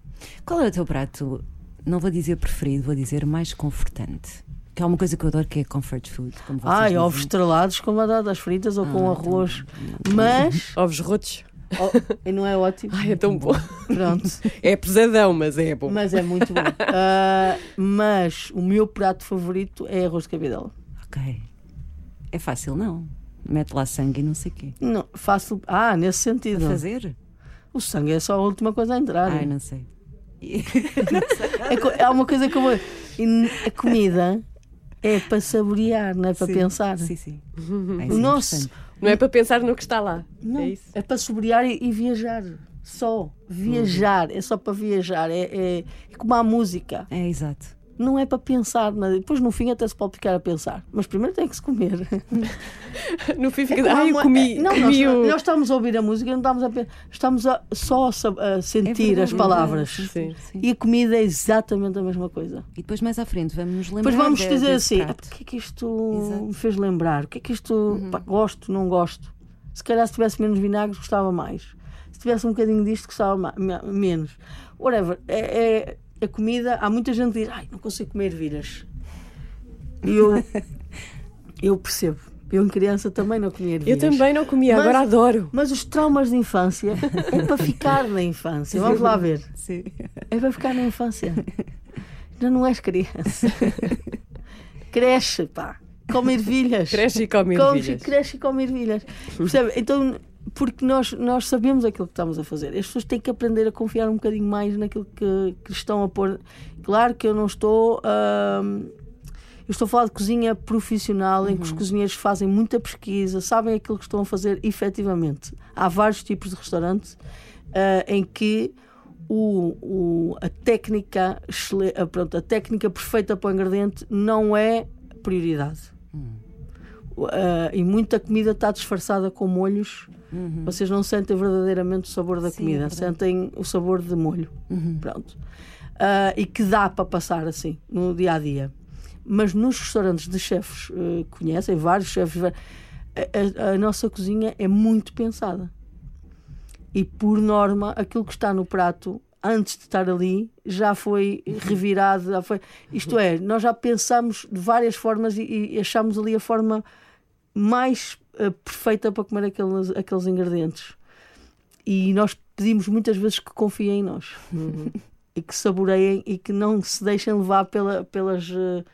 Qual é o teu prato, não vou dizer preferido, vou dizer mais confortante? Que é uma coisa que eu adoro que é comfort food. Como vocês Ai, dizem. ovos estrelados com batatas fritas ou Ah, com então, arroz. Mas. Ovos rotos. oh, e não é ótimo. Ai, é tão bom. Pronto. É pesadão, mas é bom. Mas é muito bom. Ah, mas o meu prato favorito é arroz de cabidela. Ok. É fácil, não. Mete lá sangue e não sei o quê. Não, faço. Ah, nesse A sentido. fazer? O sangue é só a última coisa a entrar. Ai, não sei. É, co- é uma coisa que eu vou. e A comida é para saborear, não é para Sim, pensar. Sim, sim. O É, sim, nosso interessante. Não é para pensar no que está lá. não, É isso. é para saborear e, e viajar. Só. Viajar. É só para viajar. É, é, é como a música. É, exato. Não é para pensar. Mas depois no fim até se pode ficar a pensar. Mas primeiro tem que se comer. No fim fica. É como Ai, a eu comi. é- Não, comi nós, o- nós estamos a ouvir a música e não estamos a pensar. Estamos a, só a, sentir É as palavras. Sim. sim. E a comida é exatamente a mesma coisa. E depois mais à frente vamos nos lembrar. Depois vamos de- dizer assim: "Ah, prato. o que é que isto Exato. Uhum. me fez lembrar? O que é que isto pá, gosto, não gosto? Se calhar se tivesse menos vinagre, gostava mais. Se tivesse um bocadinho disto, gostava ma- me- menos. Whatever. É, é- a comida, há muita gente que diz: Ai, não consigo comer ervilhas. E eu, eu percebo. Eu em criança também não comia Eu ervilhas. também não comia, Mas- agora adoro. Mas os traumas de infância é para ficar na infância. Vamos lá ver. Sim. É para ficar na infância. Já não és criança. Cresce, pá. Come ervilhas. Cresce e come Come- ervilhas. Cresce e come ervilhas. Percebe? Então, porque nós, nós sabemos aquilo que estamos a fazer. As pessoas têm que aprender a confiar um bocadinho mais naquilo que, que estão a pôr. Claro que eu não estou. ahm, eu estou a falar de cozinha profissional, em que os cozinheiros fazem muita pesquisa, sabem aquilo que estão a fazer efetivamente. Há vários tipos de restaurantes ah, em que o, o- a, técnica, excele- ah, pronto, a técnica perfeita para o ingrediente não é prioridade. Ah, e muita comida está disfarçada com molhos. Vocês não sentem verdadeiramente o sabor da Sim, é comida, verdade. sentem o sabor de molho. Pronto. Ah, e que dá para passar assim no dia a dia. Mas nos restaurantes de chefes eh, conhecem, vários chefes, a, a- a nossa cozinha é muito pensada. E por norma, aquilo que está no prato, antes de estar ali, já foi revirado. Já foi... Isto é, nós já pensamos de várias formas e, e achamos ali a forma mais perfeita para comer aqueles, aqueles ingredientes. E nós pedimos muitas vezes que confiem em nós e que saboreiem e que não se deixem levar pela, pelas, eh,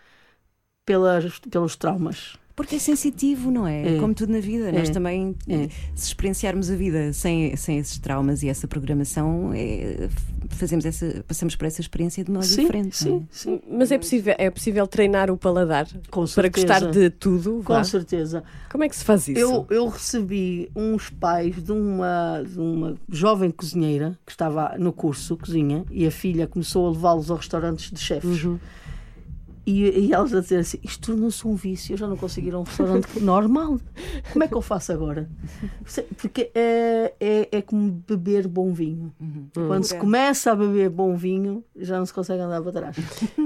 pelas, pelos traumas. Porque é sensitivo, não é? É. Como tudo na vida. Nós É. também, É. se experienciarmos a vida sem, sem esses traumas e essa programação, é, fazemos essa, passamos por essa experiência de modo Sim, diferente. não é? sim, sim. Mas é possível, é possível treinar o paladar Com para certeza. gostar de tudo? Com vá? certeza. Como é que se faz isso? Eu, eu recebi uns pais de uma, de uma jovem cozinheira que estava no curso de cozinha e a filha começou a levá-los a restaurantes de chefes. Uhum. E, e elas a dizer assim: Isto tornou-se um vício, eu já não consigo ir a um restaurante normal. Como é que eu faço agora? Porque é, é, é como beber bom vinho. Quando se começa a beber bom vinho, já não se consegue andar para trás.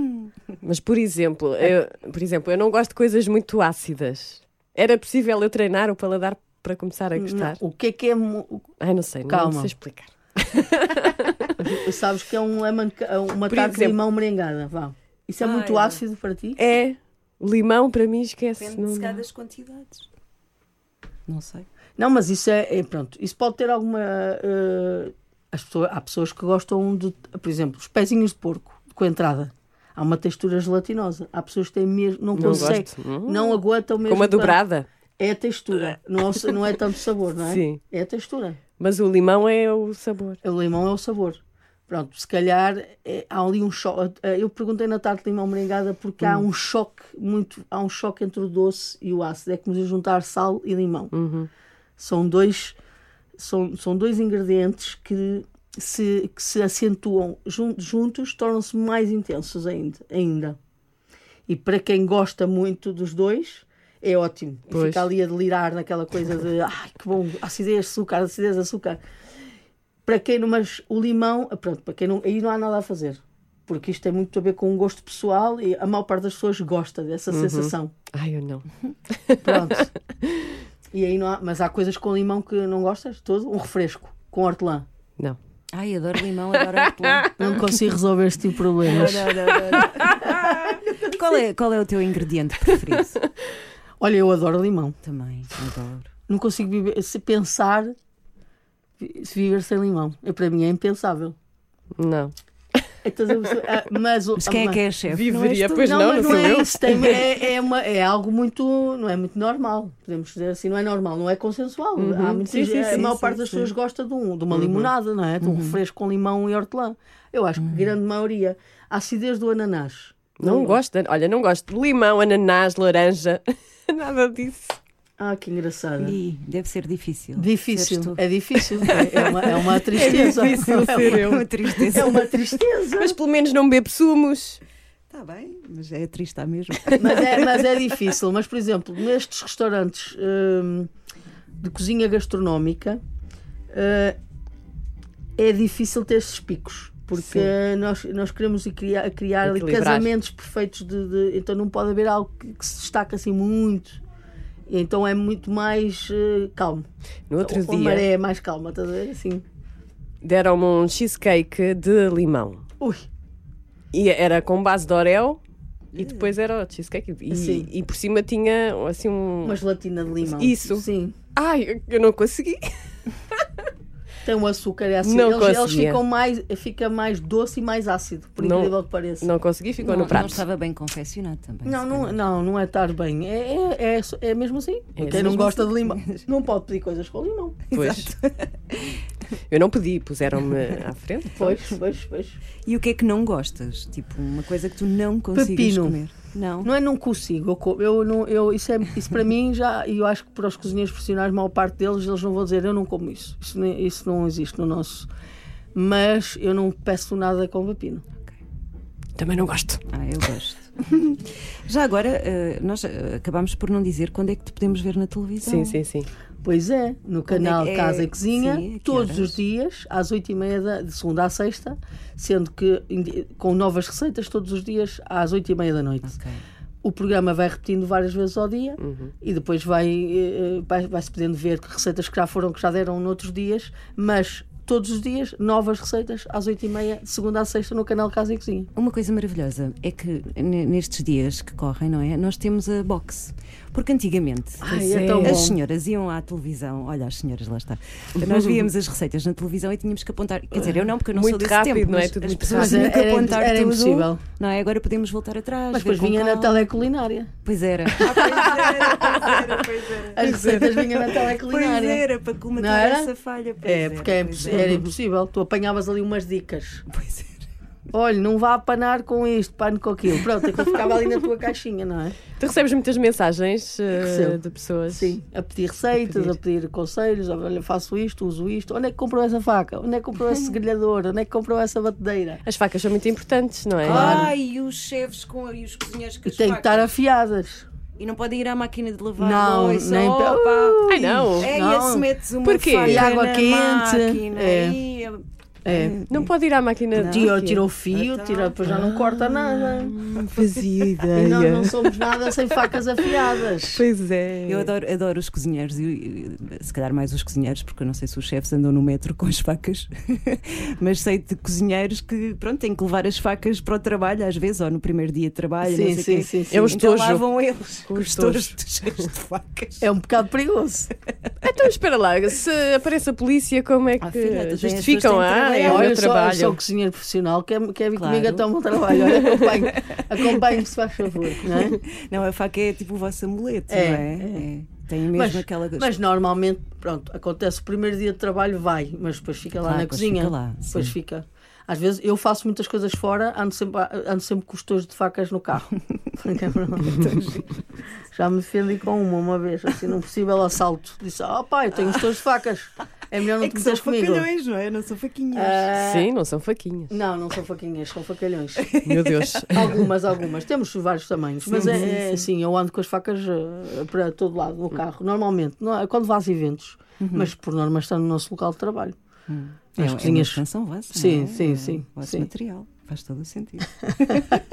Mas, por exemplo, eu, por exemplo, eu não gosto de coisas muito ácidas. Era possível eu treinar o paladar para começar a gostar? Não, o que é que é. Ai, não sei, não Calma. sei explicar. Sabes que é um lemon, ca- uma Por tarte de exemplo- limão merengada. Vá. Isso é Ai, muito não. ácido para ti? É, limão para mim esquece. Depende não se dá. calhar das quantidades. Não sei. Não, mas isso é, é pronto. Isso pode ter alguma. eh, as pessoas, há pessoas que gostam de, por exemplo, os pezinhos de porco com entrada. Há uma textura gelatinosa. Há pessoas que têm mesmo, não, Não conseguem. Hum. não aguentam mesmo. Com uma para- dobrada. É a textura, não é, não é tanto sabor, não é? Sim. É a textura. Mas o limão é o sabor. O limão é o sabor. Pronto, se calhar é- há ali um choque. Eu perguntei na tarte de limão merengada porque há um choque muito, há um choque entre o doce e o ácido. É como se juntar sal e limão. São dois, são, são dois ingredientes que se, que se acentuam jun- juntos, tornam-se mais intensos ainda, ainda. E para quem gosta muito dos dois, é ótimo. Pois. Fica ali a delirar naquela coisa de ai que bom, acidez, açúcar, acidez, açúcar. Para quem não, mas o limão, ah, pronto, para quem não, aí não há nada a fazer. Porque isto tem muito a ver com um gosto pessoal e a maior parte das pessoas gosta dessa sensação. Ai, eu não. Pronto. e aí não há, mas há coisas com limão que não gostas? Todo? Um refresco com hortelã. Não. Ai, adoro limão, adoro hortelã. Não consigo resolver este tipo de problemas. qual, é, qual é o teu ingrediente preferido? Olha, eu adoro limão. Também, adoro. Não consigo viver, se pensar viver sem limão. Eu, para mim é impensável. Não. Então, mas, o- Mas quem é ah, que é chefe? Viveria, tu? pois não, não, mas não não, é eu. isso. Tem- é, é, uma- é algo muito. Não é muito normal. Podemos dizer assim, não é normal, não é consensual. Há muitas, Sim, sim, a sim, maior sim, parte das pessoas gosta de, um, de uma limonada, não é? De um refresco com limão e hortelã. Eu acho que a grande maioria. A acidez do ananás. Não gosto. de- Olha, não gosto de limão, ananás, laranja. Nada disso. Ah, que engraçado. Ih, deve ser difícil. Difícil, é difícil. É, é uma, é uma tristeza. difícil ser eu. É uma tristeza. É uma tristeza. Mas pelo menos não bebo sumos. Está bem, mas é triste à mesma. Mas é, mas é difícil. Mas, por exemplo, nestes restaurantes hum, de cozinha gastronómica eh, é difícil ter esses picos. Porque nós, nós queremos criar, criar casamentos perfeitos de, de- Então não pode haver algo que, que se destaque assim muito. E Então é muito mais eh, calmo. No outro a dia maré é mais calma, estás a ver? Assim. deram-me um cheesecake de limão. Ui, E era com base de Oreo e depois era o cheesecake. Sim. E, e por cima tinha assim um. uma gelatina de limão. Isso. Sim. Ai, eu não consegui. Tem um açúcar, é assim. Não eles, eles ficam mais, fica mais doce e mais ácido, por Não- incrível que pareça. Não consegui, ficou não, no não prato. estava bem confeccionado também. Não, não, não, não é estar bem. É, é, é, é mesmo assim. É Quem não gosta de limão não pode pedir coisas com limão. Pois. Eu não pedi, puseram-me à frente. Pois, pois, pois. E o que é que não gostas? Tipo, uma coisa que tu não consigas Pepino. comer? Não. Não é não consigo. Eu, eu, não, eu, isso, é, isso para mim já, e eu acho que para os cozinheiros profissionais, a maior parte deles, eles não vão dizer eu não como isso. Isso, isso não existe no nosso. Mas eu não peço nada com pepino. Também não gosto. Ah, eu gosto. Já agora, eh, nós eh, acabámos por não dizer quando é que te podemos ver na televisão. Sim, sim, sim. Pois é, no canal é- é- Casa e Cozinha, sim, todos os dias, às 8h30, da, de segunda à sexta, sendo que com novas receitas todos os dias, às 8h30 da noite. Ok. O programa vai repetindo várias vezes ao dia Uhum. e depois vai, eh, vai, vai-se podendo ver que receitas que já foram, que já deram noutros dias, mas todos os dias, novas receitas às 8h30, de segunda a sexta, no canal Casa e Cozinha. Uma coisa maravilhosa é que ne- nestes dias que correm, não é? Nós temos a box. Porque antigamente Ai, é tão as senhoras iam à televisão, olha, as senhoras lá está. Nós víamos as receitas na televisão e tínhamos que apontar. Quer dizer, eu não, porque eu não Muito sou desse rápido, tempo, não é? mas Tudo as muito pessoas rápido. tinham que Era- apontar era tudo. impossível. Não é? Agora podemos voltar atrás. Mas depois vinha na calma. teleculinária. Pois era. As receitas vinham na Pois teleculinária. era, para colmatar era? essa falha. Pois É, era, porque é pois era impossível. Tu apanhavas ali umas dicas. Pois era. Olha, não vá apanar com isto, pano com aquilo. Pronto, aquilo ficava ali na tua caixinha, não é? Tu recebes muitas mensagens Recebo. de pessoas. Sim, a pedir receitas, A a pedir, conselhos. Olha, faço isto, uso isto. Onde é que comprou essa faca? Onde é que comprou esse grelhador? Onde é que comprou essa batedeira? As facas são muito importantes, não é? Ai, e os chefes com, e os cozinheiros com E as têm que estar afiadas. E não podem ir à máquina de lavar Não, louça. nem Opa. pa- Ai não! É, Não. e se metes uma Porquê? faca E água na quente. máquina, É. e- É. Não pode ir à máquina de. Tira, o fio, tira, depois já não corta nada. Não fazia E ideia. nós não somos nada sem facas afiadas. Pois é. Eu adoro, adoro os cozinheiros, e, e, se calhar mais os cozinheiros, porque eu não sei se os chefes andam no metro com as facas, mas sei de cozinheiros que pronto, têm que levar as facas para o trabalho, às vezes, ou no primeiro dia de trabalho. não Sim, sei sim, sim, sim. É um Então estojo. lá vão eles, com os estojos cheios de facas. É um bocado perigoso. Então espera lá, se aparece a polícia, como é que Ah, filha, justificam? que Ah, é trabalhar. o Olha, meu eu sou, eu trabalho. sou cozinheiro profissional, quer, quer vir Claro. comigo até o meu trabalho. Olha, acompanhe- acompanhe-me se faz favor. Não é? Não, a faca é tipo o vosso amuleto, É, não é? é. Tem mesmo Mas, aquela. mas normalmente, pronto, acontece o primeiro dia de trabalho, vai, mas depois fica lá Claro, na depois cozinha. fica lá, depois sim. fica. Às vezes eu faço muitas coisas fora, ando sempre, ando sempre com os tojos de facas no carro. É. Já me defendi com uma uma vez, assim, num possível assalto. Disse: Oh pai, eu tenho os tojos de facas, é melhor não é te que são meteres comigo. facalhões, não é? Não são faquinhas. Ah, Sim, não são faquinhas. Não, não são faquinhas, são facalhões. Meu Deus. Algumas, algumas. Temos vários tamanhos. mas é, é assim, eu ando com as facas eh, para todo lado no carro. Normalmente, não é- quando vás a eventos. Mas por norma está no nosso local de trabalho. é, As é cozinhas. uma extensão vossa. Sim, é? sim, É sim, vosso sim. material. Faz todo o sentido.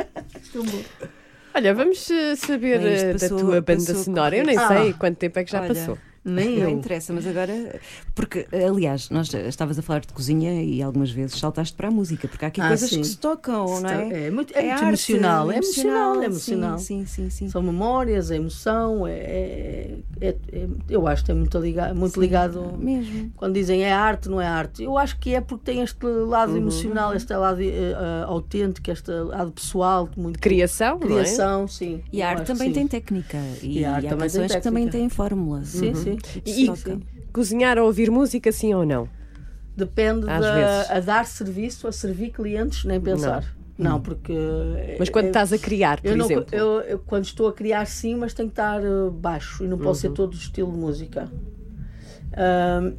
Olha, vamos eh, saber Bem, eh, da passou- tua banda sonora. Eu nem Ah. sei quanto tempo é que já Olha, passou. Nem Não eu. interessa, mas agora. Porque, aliás, nós estavas a falar de cozinha e algumas vezes saltaste para a música, porque há aqui Ah, coisas sim. que se tocam, não é? É muito, é muito arte, emocional. É emocional, é emocional. Sim, sim, sim. sim. São memórias, é emoção. É, é- é- é- eu acho que é muito ligado. Muito ligado Mesmo. Quando dizem é arte, não é arte. Eu acho que é porque tem este lado emocional, este lado eh, autêntico, este lado pessoal, muito Criação, não é? criação, sim. E a arte também sim. tem técnica. E, E a arte também tem que também têm fórmula. Sim, sim. E Sim, sim. cozinhar ou ouvir música, sim ou não? Depende Às da, vezes. a dar serviço, a servir clientes, nem pensar. Não, porque. Mas quando estás a criar, por eu não- exemplo. eu- eu quando estou a criar, sim, mas tem que estar eh, baixo e não pode ser Uhum. todo o estilo de música. Ahm,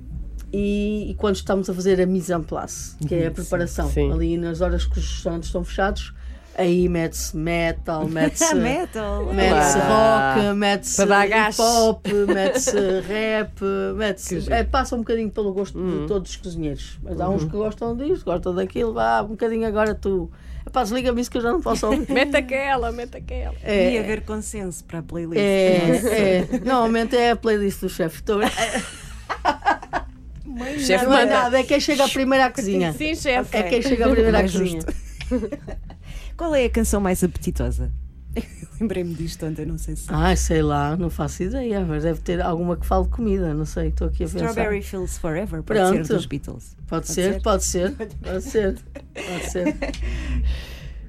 e, e quando estamos a fazer a mise en place, que é a preparação, Uhum. sim. ali nas horas que os restaurantes estão fechados, aí mete-se metal, mete-se. Metal. Mete-se Olá. rock, mete-se hip hop, mete-se rap, mete-se. É, passa um bocadinho pelo gosto de todos os cozinheiros. Mas há uns que gostam disto, gostam daquilo, vá, um bocadinho agora tu. Epá, desliga-me isso que eu já não posso ouvir. Mete aquela, mete aquela. Devia haver consenso para a playlist. É, é. Normalmente é a playlist do chefe. Estou... Chefe Não é nada, é quem chega primeiro à cozinha. Sim, chefe. É quem chega primeiro à cozinha. Qual é a canção mais apetitosa? Lembrei-me disto ontem, não sei se. Ai, sei lá, não faço ideia, mas deve ter alguma que fale de comida, não sei, estou aqui a pensar. Strawberry Fields Forever, pode Pronto. ser dos Beatles. Pode, ser, ser? pode ser, pode ser, pode ser.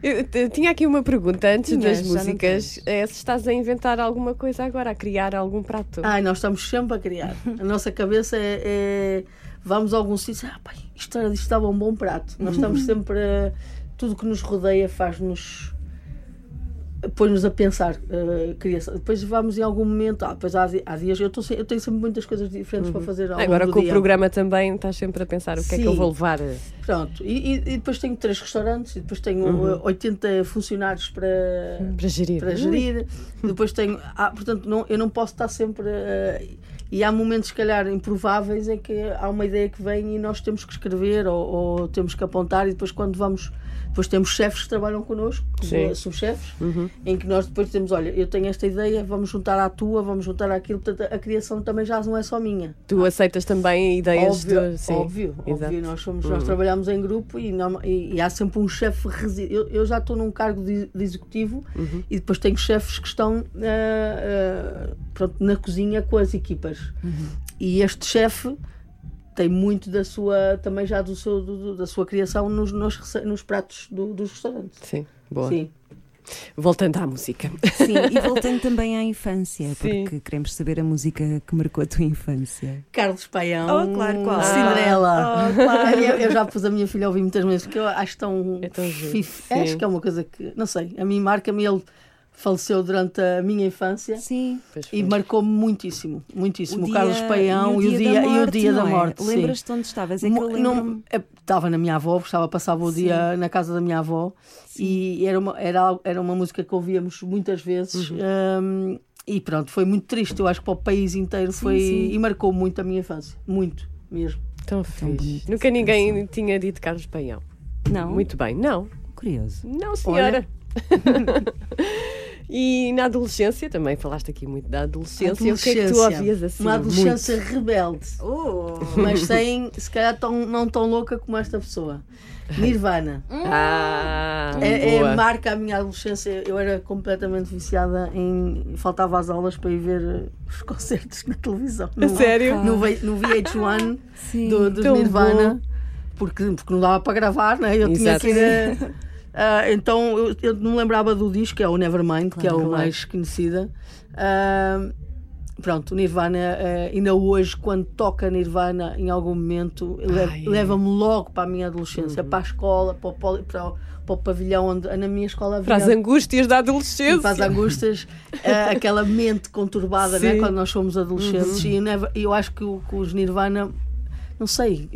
Eu tinha aqui uma pergunta antes Tinhas, das músicas. É se estás a inventar alguma coisa agora, a criar algum prato. Ai, nós estamos sempre a criar. A nossa cabeça é. é- vamos a algum sítio, ah, pai, isto era disto estava um bom prato. Nós estamos sempre a. Tudo que nos rodeia faz-nos. põe-nos a pensar. eh, criação. Depois vamos em algum momento, ah, depois há, há dias, eu, tô eu tenho sempre muitas coisas diferentes para fazer ao Agora com o programa também estás sempre a pensar o que é que eu Sim. vou levar. Pronto, e, e- e depois tenho três restaurantes, e depois tenho Uhum. eh, 80 funcionários para, Para gerir. para gerir. Depois tenho. Ah, portanto, não, eu não posso estar sempre. eh, E há momentos, se calhar, improváveis em que há uma ideia que vem e nós temos que escrever ou, ou temos que apontar, e depois, quando vamos. Depois temos chefes que trabalham connosco, Sim. que são chefes, em que nós depois temos: olha, eu tenho esta ideia, vamos juntar à tua, vamos juntar àquilo. Portanto, a criação também já não é só minha. Tu aceitas também ideias Óbvio, de. Sim, óbvio, exato. óbvio. Nós, somos, nós trabalhamos em grupo e, não- e- e há sempre um chefe. Eu, eu já estou num cargo de, de executivo e depois tenho chefes que estão ah, ah, pronto, na cozinha com as equipas. E este chefe tem muito da sua, também já do seu, do- da sua criação nos, nos, nos pratos do- dos restaurantes. Sim, boa. Sim. Voltando à música. Sim, e voltando também à infância, Sim. porque queremos saber a música que marcou a tua infância. Carlos Paião, Oh, claro, qual? Cinderela. Oh, claro. eu, eu já pus a minha filha a ouvir muitas vezes, porque eu acho tão, É tão giro. Acho que é uma coisa que, não sei, a mim marca-me. Ele faleceu durante a minha infância Sim. E marcou-me muitíssimo, muitíssimo. O, dia- Carlos Paião e o dia, da e o morte, dia da não é? morte. sim. Lembras-te onde estavas? É que eu Mo- não- é, Estava na minha avó, estava, passava o dia na casa da minha avó e era uma, era, era uma música que ouvíamos muitas vezes. Uhum. hum, e pronto, foi muito triste. Eu acho que para o país inteiro foi. sim. E marcou muito a minha infância. Muito, mesmo. Tão fixe. Nunca ninguém tinha dito Carlos Paião. Não, Muito bem, não. curioso. Não, senhora. e na adolescência, também falaste aqui muito da adolescência. O que é que tu Adolescência. ouvias assim? Uma adolescência rebelde. Oh. mas sem, se calhar, tão, não tão louca como esta pessoa. Nirvana. Muito? Ah, É, é marca a minha adolescência. Eu era completamente viciada em. Faltava às aulas para ir ver os concertos na televisão. A sério? No, no VH1 Sim. do, tão Nirvana. bom. Porque, porque não dava para gravar, né? Eu Exato. tinha que ir. a- Ah, então eu, eu não lembrava do disco, que é o Nevermind, que é o Claro. mais conhecida. Ah, pronto, o Nirvana, eh, ainda hoje, quando toca Nirvana em algum momento. Uhum. leva-me logo para a minha adolescência, para a escola, para o, para o, para o pavilhão onde na minha escola havia. Para as angústias da adolescência. para as angústias, aquela mente conturbada né. Uhum. quando nós somos adolescentes. E eu, eu acho que, que os Nirvana, não sei,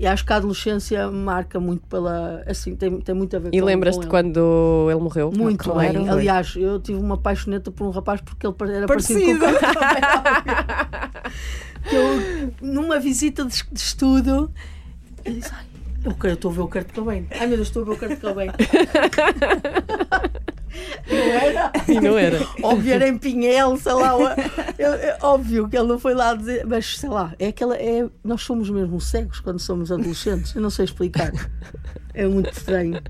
e acho que a adolescência marca muito pela. Assim, tem, tem muito a ver E com lembras-te com ele. quando ele morreu? Muito Claro. bem. Aliás, eu tive uma paixoneta por um rapaz porque ele era parecido, Parecido. com eu, numa visita de, de estudo, eu disse: Ai, eu estou a ver o Kurt Cobain. Ai meu Deus, estou a ver o Kurt Cobain. Não era? E não era. Óbvio, era em Pinhel, sei lá. eu- eu- óbvio que ele não foi lá dizer, mas sei lá, é aquela. É, nós somos mesmo cegos quando somos adolescentes. Eu não sei explicar. É muito estranho.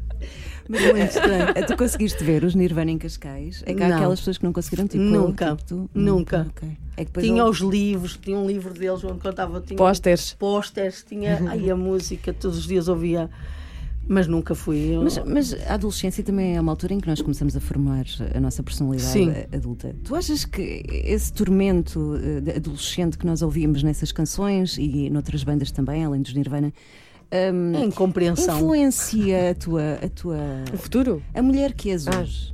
Mas é muito estranho. Ah, Tu conseguiste ver os Nirvana em Cascais? É que há Não. aquelas pessoas que não conseguiram, tipo Nunca. eu, tipo tu? Nunca. ok. É Tinha ele- os livros, tinha um livro deles onde contava. Tinha Pósteres. Pósteres, tinha. Ai, a música, todos os dias ouvia. Mas nunca fui. Eu, Mas, mas a adolescência também é uma altura em que nós começamos a formar a nossa personalidade Sim. adulta. Tu achas que esse tormento eh, adolescente que nós ouvimos nessas canções e noutras bandas também, além dos Nirvana, hum, em compreensão. influencia a tua, a tua. O futuro? a mulher que és hoje?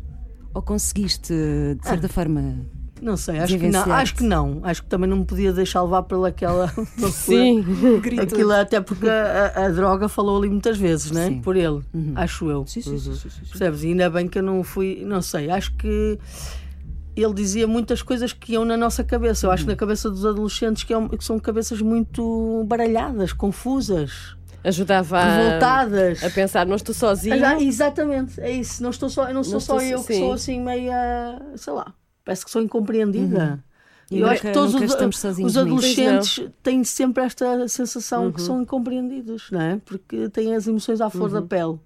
Ou conseguiste, de Ah. certa forma. Não sei, acho que não. Acho que não. Acho que também não me podia deixar levar pelaquela. Sim. Aquilo, até porque a, a- a droga falou ali muitas vezes, né? Sim. Por ele, acho eu. Sim, sim, sim, sim, sim. Percebes? E ainda bem que eu não fui, não sei, acho que ele dizia muitas coisas que iam na nossa cabeça. Eu acho que na cabeça dos adolescentes que, é que são cabeças muito baralhadas, confusas, Ajudava a, revoltadas. a pensar, não estou sozinho. Ah, exatamente, é isso. Não estou só, eu não sou Não só estou- eu que sim. sou assim meia, sei lá, parece que sou incompreendida. E Eu acho que todos os, os adolescentes têm sempre esta sensação Uhum. que são incompreendidos, não é? Porque têm as emoções à flor da Uhum. pele.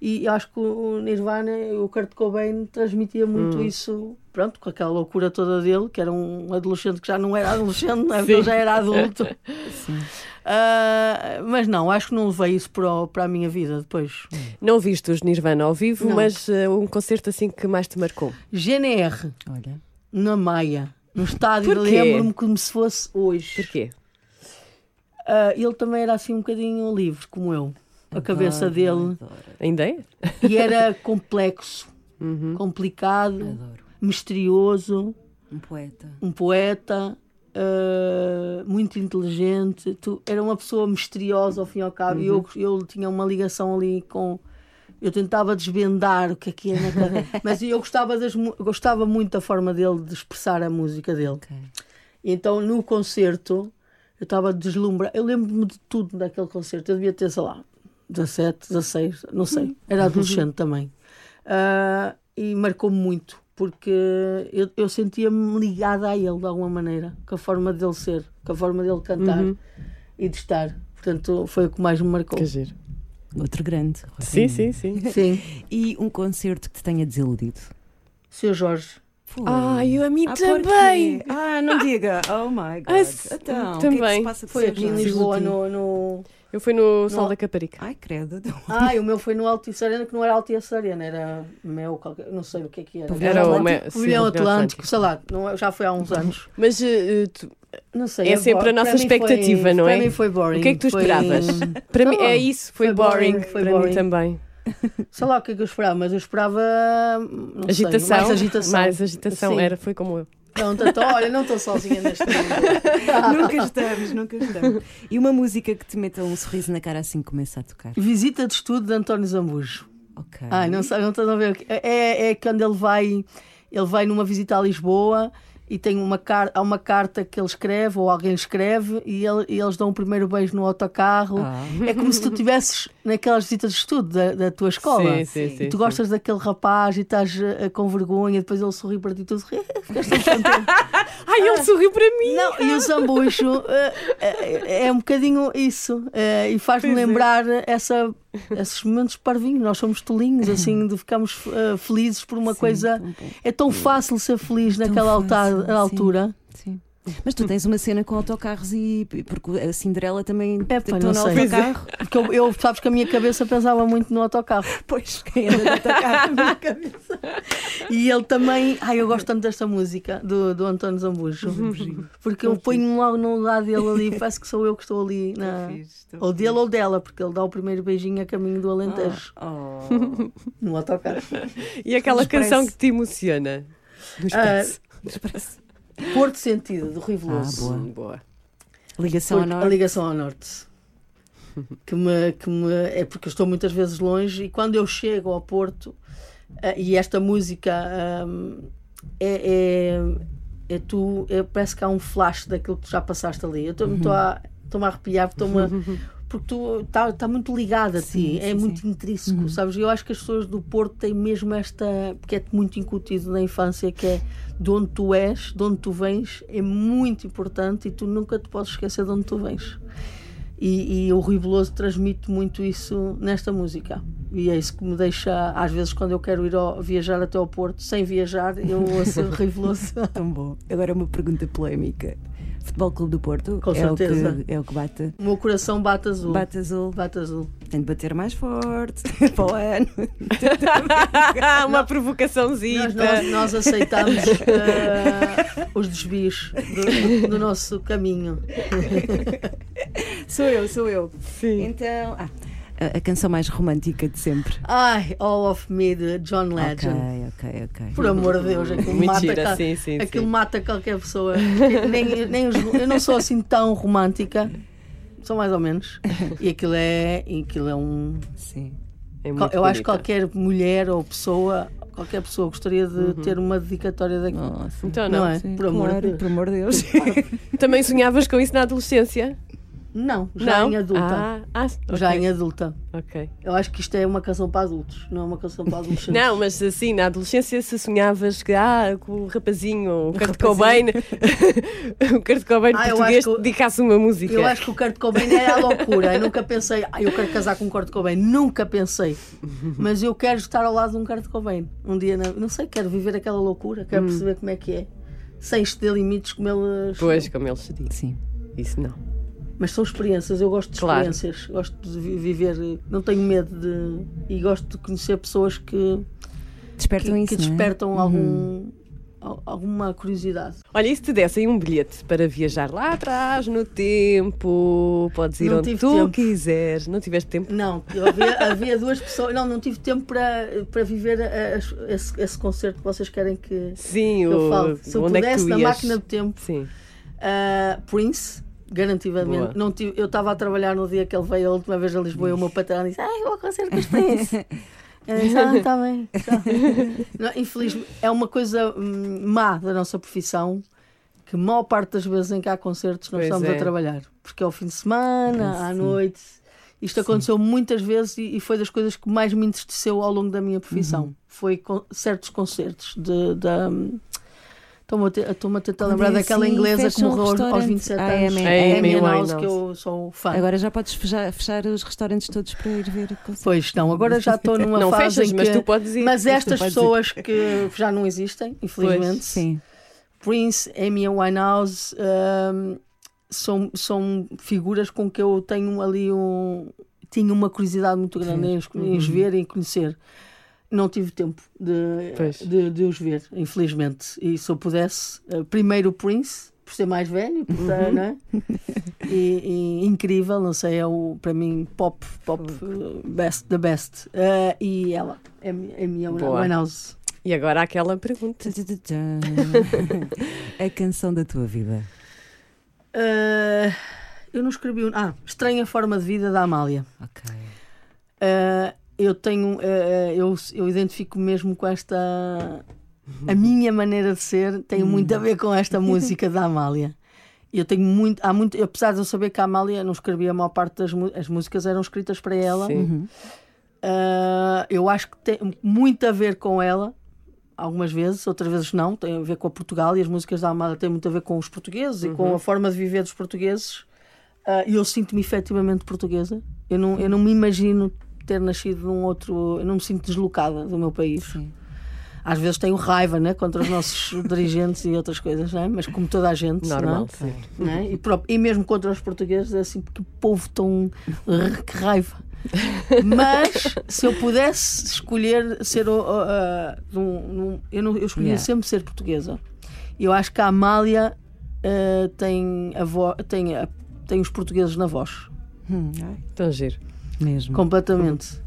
E eu acho que o Nirvana, o Kurt Cobain, transmitia muito Uhum. isso, pronto, com aquela loucura toda dele, que era um adolescente que já não era adolescente, não é? Já era adulto. Ah, mas não, acho que não levei isso para, o- para a minha vida depois. Não viste os Nirvana ao vivo, Não. mas eh, um concerto assim que mais te marcou. GNR, Olha. na Maia, no estádio, lembro-me como se fosse hoje. Porquê? Ah, ele também era assim um bocadinho livre, como eu. A cabeça Adoro, dele. Adoro, Ainda é? E era complexo, Uhum. complicado, adoro. misterioso, Um poeta. um poeta, ah, muito inteligente. Tu- era uma pessoa misteriosa ao fim e ao cabo. E eu, eu tinha uma ligação ali com. Eu tentava desvendar o que é que cara. mas eu gostava, das gostava muito da forma dele de expressar a música dele. Ok. E então no concerto eu estava deslumbrada. Eu lembro-me de tudo daquele concerto. Eu devia ter, sei lá, 17, 16, não sei. Era adolescente também. Ah, e marcou-me muito, porque eu, eu sentia-me ligada a ele de alguma maneira, com a forma dele ser, com a forma dele cantar e de estar. Portanto, foi o que mais me marcou. Que giro. Outro grande. Sim, sim, sim. Sim. E um concerto que te tenha desiludido? Seu Jorge. Foi. Ai, eu a mim Ah, também. porquê? Ah, não diga. Oh my God. Ah, s- então, o que é que também. se passa Foi aqui em Jorge? Lisboa, no. no... Eu fui no Sol Não. da Caparica. Ai, credo. Ai, o meu foi no Altice Arena, que não era Altice Arena, era Mel, qualquer... não sei o que é que era. Era o Atlântico, Pavilhão Pavilhão Atlântico, Atlântico. sei lá, não, já foi há uns anos. Mas eh, tu- Não sei. É sempre a nossa para mim foi- expectativa, não é? Para mim foi boring. o que é que tu foi- esperavas? Para mim é isso, foi, Foi boring, boring, foi para boring. mim também. Sei lá o que é que eu esperava, mas eu esperava. Não Agitação, Sei, mais agitação. mais agitação, Sim. era, foi como eu. Pronto, então, olha, não estou sozinha neste mundo. nunca estamos, nunca estamos. E uma música que te meta um sorriso na cara assim que começa a tocar? Visita de estudo de António Zambujo. Ok. Ai, não não estás a ver. que- É, é quando ele vai, ele vai numa visita a Lisboa e tem uma, car há uma carta que ele escreve, ou alguém escreve, e, ele- e eles dão o primeiro beijo no autocarro. Ah. É como se tu estivesses naquelas visitas de estudo da, da tua escola. Sim, sim, sim, e tu sim. gostas daquele rapaz e estás eh, com vergonha, depois ele sorri para ti e tu sorri, contente. Ai, ele sorriu para mim! Não, e o Zambucho eh, eh, é um bocadinho isso. eh, e faz-me é. lembrar essa, esses momentos parvinhos. Nós somos tolinhos, assim, de ficarmos eh, felizes por uma coisa. É tão fácil ser feliz naquela fácil, sim. altura. Sim. Mas tu tens uma cena com autocarros e porque a Cinderela também É, não no sei. autocarro. Porque eu, eu, sabes que a minha cabeça pensava muito no autocarro. Pois, quem anda no autocarro na minha cabeça. E ele também. Ai, eu gosto tanto desta música do, do António Zambujo. Porque eu ponho-me logo no lugar dele ali, parece que sou eu que estou ali. Na... Ou dele ou dela, porque ele dá o primeiro beijinho a caminho do Alentejo, Oh. no autocarro. E aquela canção que te emociona? Do Expresso. Porto Sentido, do Rui Veloso. Ah, boa. Boa. Ligação Porque ao a norte. ligação ao norte. Que me, que me, é porque eu estou muitas vezes longe e quando eu chego ao Porto eh, e esta música hum, é, é, é tu, é, parece que há um flash daquilo que tu já passaste ali. Eu estou-me estou a, estou-me a arrepiar estou-me- porque tu está tá muito ligado a ti, Sim, é sim, muito sim. intrínseco, sabes? Eu acho que as pessoas do Porto têm mesmo esta, porque é muito incutido na infância, que é de onde tu és, de onde tu vens, é muito importante e tu nunca te podes esquecer de onde tu vens. E, e o Rui Veloso transmite muito isso nesta música. E é isso que me deixa, às vezes, quando eu quero ir ao- viajar até ao Porto, sem viajar, eu ouço o Rui Veloso. Tão bom. Agora uma pergunta polémica. Futebol Clube do Porto Com é, o certeza. que, é o que bate. O meu coração bate azul. Bate azul. Bate azul. Tem de bater mais forte para o ano. Uma provocaçãozinha. Nós, nós, nós aceitamos eh, os desvios do, do nosso caminho. Sou eu, sou eu. Sim. Então, ah, a, a canção mais romântica de sempre. Ai, All of Me de John Legend. Ok, ok, ok. Por amor de Deus, aquilo Muito mata, sim, sim, aquilo sim. mata qualquer pessoa. nem, nem os- eu não sou assim tão romântica, sou mais ou menos. E aquilo é, e aquilo é um. Sim. É eu muito acho que bonita. qualquer mulher ou pessoa, qualquer pessoa gostaria de Uhum. ter uma dedicatória daquilo. Nossa. Então Não não. é? Sim, Por amor de claro, Deus. por amor de Deus. Também sonhavas com isso na adolescência? Não, já não? em adulta. Ah, ah, Já ok. em adulta. Ok. Eu acho que isto é uma canção para adultos, não é uma canção para adolescentes. Não, mas assim, na adolescência se sonhavas que ah, com o rapazinho, o Kurt Cobain, o Kurt Cobain Ah, português que- dedicasse uma música. Eu acho que o Kurt Cobain era a loucura. Eu nunca pensei, ah, eu quero casar com um Kurt Cobain. Nunca pensei. Mas eu quero estar ao lado de um Kurt Cobain. Um dia, não, não sei, quero viver aquela loucura, quero perceber como é que é. Sem exceder limites como eles. Pois, como eles se dizem. Sim. Isso não. Mas são experiências, eu gosto de Claro. experiências. Gosto de vi- viver, não tenho medo de. E gosto de conhecer pessoas que, que, Despertam isso. que é? despertam algum, al- alguma curiosidade. Olha, e se te dessem um bilhete para viajar lá atrás, no tempo, podes ir Não onde tu tempo. quiseres. Não tiveste tempo? Não, havia, havia duas pessoas. Não, não tive tempo para, para viver a- a- esse, esse concerto que vocês querem que, Sim, que eu o, falo. Se eu onde é que pudesse, tu na máquina do tempo, Sim. uh, Prince, garantidamente. Boa. Não tive, eu estava a trabalhar no dia que ele veio a última vez a Lisboa e o meu patrão disse: Ai, eu vou ao concerto com os Prince. Eu disse: Ah, está bem. tá." Não, infelizmente, é uma coisa hum, má da nossa profissão que maior parte das vezes em que há concertos nós Pois estamos é. a trabalhar. Porque é ao fim de semana, à Sim. noite. Isto aconteceu muitas vezes e, e foi das coisas que mais me entristeceu ao longo da minha profissão. Uhum. Foi con- certos concertos de. da Estou-me a, te- estou-me a tentar lembrar é daquela assim, inglesa que fecha um morreu aos- aos restaurante. 27 Ah, anos. Amy- Amy Amy Winehouse, que eu sou fã. Agora já podes fechar, fechar os restaurantes todos para ir ver o concerto. Pois não, agora já estou numa Não fase fechas, em mas que... tu podes ir. Mas Mas tu estas podes ir. pessoas que já não existem, infelizmente, Sim. Prince, Amy Winehouse, hum, são, são figuras com que eu tenho ali um. Tinha uma curiosidade muito grande em os, em os ver e conhecer. Não tive tempo de, de, de os ver, infelizmente. E se eu pudesse, eh, primeiro o Prince, por ser mais velho, por estar, não é? e, e incrível, não sei, é o, para mim pop, pop, eh, best, the best. Eh, e ela, Amy, Amy Boa. Winehouse. E agora há aquela pergunta. A canção da tua vida. Eh, eu não escrevi um. Ah, Estranha Forma de Vida da Amália. Ok. Uh, eu tenho, uh, eu, eu identifico mesmo com esta. A minha maneira de ser tem muito a ver com esta música da Amália. Eu tenho muito, há muito, apesar de eu saber que a Amália não escrevia a maior parte das as músicas eram escritas para ela. Sim. Uh, eu acho que tem muito a ver com ela, algumas vezes, outras vezes não. Tem a ver com a Portugal e as músicas da Amália têm muito a ver com os portugueses e com a forma de viver dos portugueses. Uh, E eu sinto-me efetivamente portuguesa. Eu não, eu não me imagino ter nascido num outro. Eu não me sinto deslocada do meu país. Sim. Às vezes tenho raiva né, contra os nossos dirigentes e outras coisas, não é? mas como toda a gente. não é? Normal, sim. não é? E, pró- e mesmo contra os portugueses, é assim, que povo tão. que raiva. Mas se eu pudesse escolher ser. o- o- a- num- num- eu, não, eu escolhi Yeah. sempre ser portuguesa. E eu acho que a Amália eh, tem, a vo, tem, a- tem os portugueses na voz. Hum, Tão giro. Mesmo. Completamente.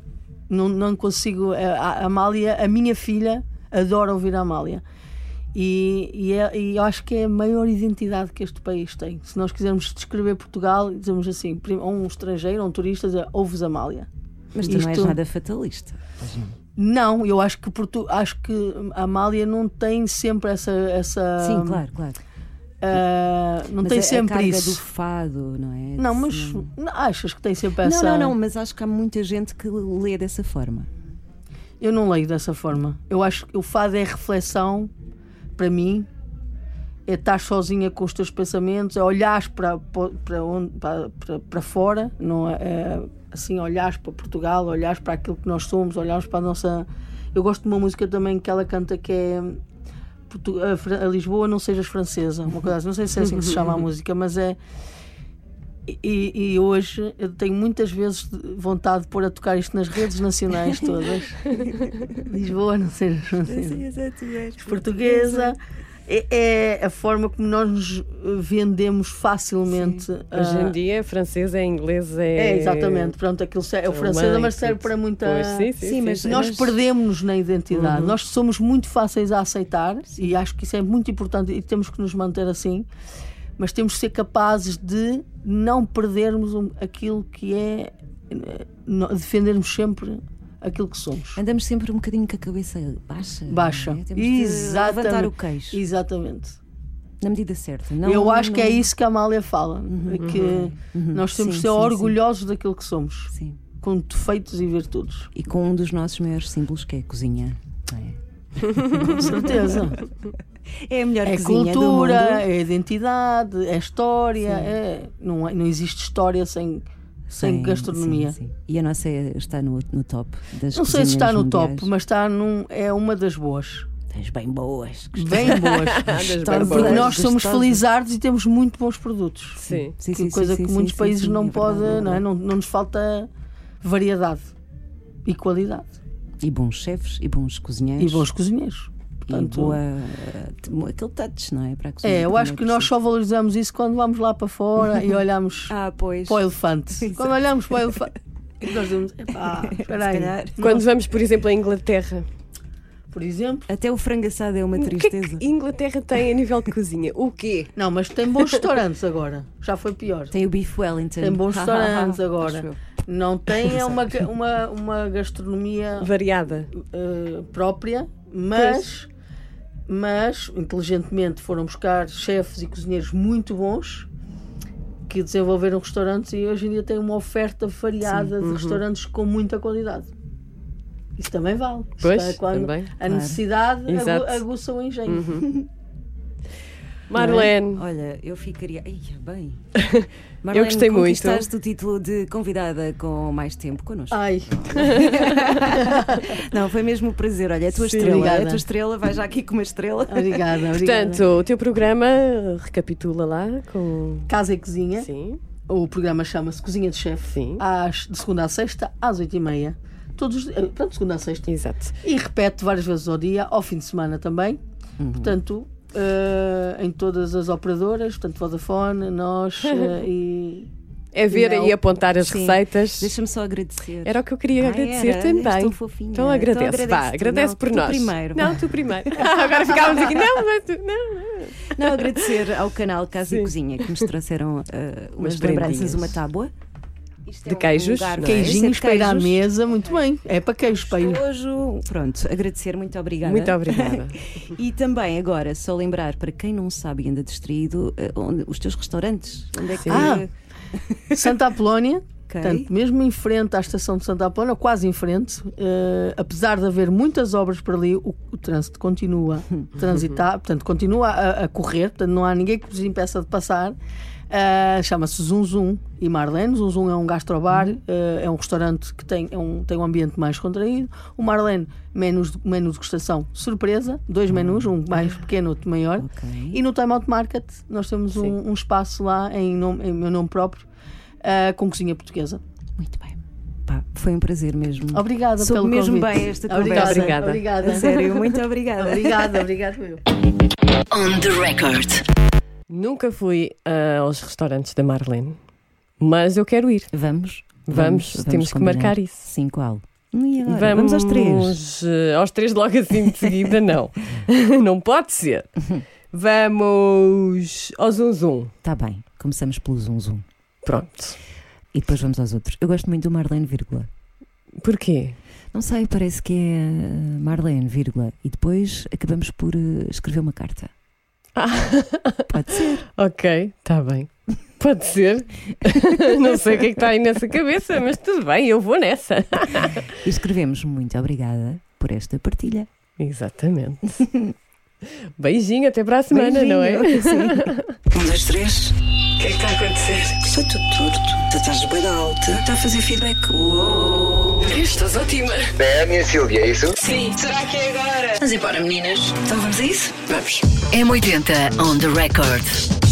Não, não consigo. A, a Amália, a minha filha, adora ouvir a Amália. E, e, é- e eu acho que é a maior identidade que este país tem. Se nós quisermos descrever Portugal, dizemos assim: a um estrangeiro, a um turista, dizer, ouves Amália. Mas tu não és Isto- nada fatalista. Não, eu acho que, Portu acho que a Amália não tem sempre essa. essa Sim, claro, claro. Ah, não Mas tem a, sempre a carga isso. do fado, não é? Não, mas Não. não, achas que tem sempre Não, essa. não, não, mas acho que há muita gente que lê dessa forma. Eu não leio dessa forma. Eu acho que o fado é reflexão, para mim, é estar sozinha com os teus pensamentos, é olhares para, para, onde, para, para, para fora, não é, é assim, olhares para Portugal, olhares para aquilo que nós somos, olhares para a nossa. Eu gosto de uma música também que ela canta que é a, Lisboa não sejas francesa, uma coisa assim. não sei se é assim que se chama a música, mas é. E, e hoje eu tenho muitas vezes vontade de pôr a tocar isto nas redes nacionais todas. Lisboa, não sejas francesa. Portuguesa é, é a forma como nós nos vendemos facilmente. Hoje ah, em dia, francês é inglês, é. é, exatamente. Pronto, aquilo é o alemão, francês, mas serve para muita. Pois, sim, sim, Sim, sim, mas- sim. Nós mas- perdemos-nos na identidade. Nós somos muito fáceis a aceitar e acho que isso é muito importante e temos que nos manter assim. Mas temos que ser capazes de não perdermos aquilo que é eh, defendermos sempre aquilo que somos. Andamos sempre um bocadinho com a cabeça baixa. não é? Baixa. Temos de Exatamente. levantar o queixo. Exatamente. Na medida certa. Não, Eu acho que é não- Uhum. isso que a Amália fala. é que nós temos Sim, que ser sim, orgulhosos daquilo que somos, Sim. com defeitos e virtudes. E com um dos nossos maiores símbolos, que é a cozinha. não é? Com certeza. É a melhor É cozinha do cultura, mundo. é identidade, é história. É, não, é- não existe história sem, sem Sim, gastronomia. sim, sim. E a nossa é- está no, no top das Não sei se está no top, mas está num, é uma das boas. Tens bem boas. Bem boas. bem Porque boas. nós somos Gostosas. felizardos e temos muito bons produtos. Sim. Sim, que sim, coisa sim, que sim, muitos sim, países sim, não é pode, verdade, é não, é? não, não nos falta variedade e qualidade. E bons chefes, e bons cozinheiros. E bons cozinheiros. Portanto, boa, eh, aquele touch, não é? Para é, eu acho que nós preciso. só valorizamos isso quando vamos lá para fora e olhamos Ah, pois. para o elefante. Quando olhamos para o elefante, é nós dizemos, epá, espera. Quando vamos, por exemplo, à Inglaterra, Por exemplo. Até o frango assado é uma o que é tristeza. que Inglaterra tem a nível de cozinha? O quê? Não, mas tem bons restaurantes agora. Já foi pior. Tem o Beef Wellington. Tem bons restaurantes agora. Não tem é uma, uma, uma gastronomia Variada. eh, própria, mas, mas inteligentemente foram buscar chefes e cozinheiros muito bons que desenvolveram restaurantes e hoje em dia têm uma oferta variada Uhum. de restaurantes com muita qualidade. Isso também vale. Pois, é quando também. a necessidade agu- Exato. aguça o engenho. Marlene, Olha, eu ficaria. Ai, bem. Eu gostei muito. conquistaste o título de convidada com mais tempo connosco. Ai, Não, foi mesmo um prazer. Olha, é a tua Sim, estrela. É obrigada. a tua estrela, vai já aqui com uma estrela. obrigada, obrigada. portanto, o teu programa recapitula lá com. Casa e Cozinha. Sim, O programa chama-se Cozinha de Chefe. Sim. Às, de segunda a sexta, às oito e meia. Todos, os- eh, pronto, segunda a sexta. exato. E repete várias vezes ao dia, ao fim de semana também. Portanto, eh, em todas as operadoras, portanto, Vodafone, nós eh, e. É ver Não. e apontar as Sim. receitas. Deixa-me só agradecer. Era o que eu queria Ah, agradecer era? também. Tão fofinha. Então agradece, Então vá, agradece tu. agradece Não, por tu nós. primeiro. Não, tu primeiro. Ah, agora ficávamos aqui. Não, mas tu, não, não. Não, agradecer ao canal Casa Sim. e Cozinha que nos trouxeram eh, umas Umas lembranças, uma tábua. Isto De queijos, lugar não é? de Queijinhos para ir à queijos. mesa, muito bem. É para queijo, para ir. Hoje, pronto, agradecer, muito obrigada. Muito obrigada. E também agora, só lembrar para quem não sabe e anda distraído, eh, onde, os teus restaurantes. Onde é que. Ah, Santa Apolónia, Ok. portanto, mesmo em frente à estação de Santa Apolónia, ou quase em frente, eh, apesar de haver muitas obras por ali, o, o trânsito continua a transitar, portanto, continua a, a correr, portanto, não há ninguém que vos impeça de passar. Eh, Chama-se Zum Zum e Marlene. Zum Zum é um gastrobar, eh, é um restaurante que tem, é um, tem um ambiente mais contraído. O Marlene, menus, de- menu de degustação surpresa, dois menus, um mais pequeno, outro maior. Ok. E no Time Out Market nós temos um, um espaço lá em, nome, em meu nome próprio ah, com cozinha portuguesa. Muito bem. Pá, foi um prazer mesmo. Obrigada Soube pelo mesmo convite. bem esta Obrigada, conversa. Obrigada. Obrigada. A sério, muito obrigada. Obrigada, obrigada. On the record. Nunca fui ah, aos restaurantes da Marlene, mas eu quero ir. Vamos? Vamos, temos que combinar. marcar isso. Sim, qual? Agora? Vamos aos três. eh, aos três logo assim de seguida, não. não pode ser. Vamos ao Zum Zum. Está Tá bem, começamos pelo Zum Zum. Pronto. E depois vamos aos outros. Eu gosto muito do Marlene, vírgula. Porquê? Não sei, parece que é uh, Marlene, vírgula. E depois acabamos por uh, escrever uma carta. Pode ser. Ok, está bem. Pode ser. não sei o que é que está aí nessa cabeça, mas tudo bem, eu vou nessa. E escrevemos muito obrigada por esta partilha. Exatamente. Beijinho, até para a semana, não é? Beijinho. Sim. Um, dois, três. O que é que está a acontecer? Está tudo torto. Estás bem alta. Está a fazer feedback. Uou. Estás ótima. É a minha Silvia, é isso? Sim. Será que é agora? Vamos embora, meninas. Então vamos a isso? Vamos. M80 on the record.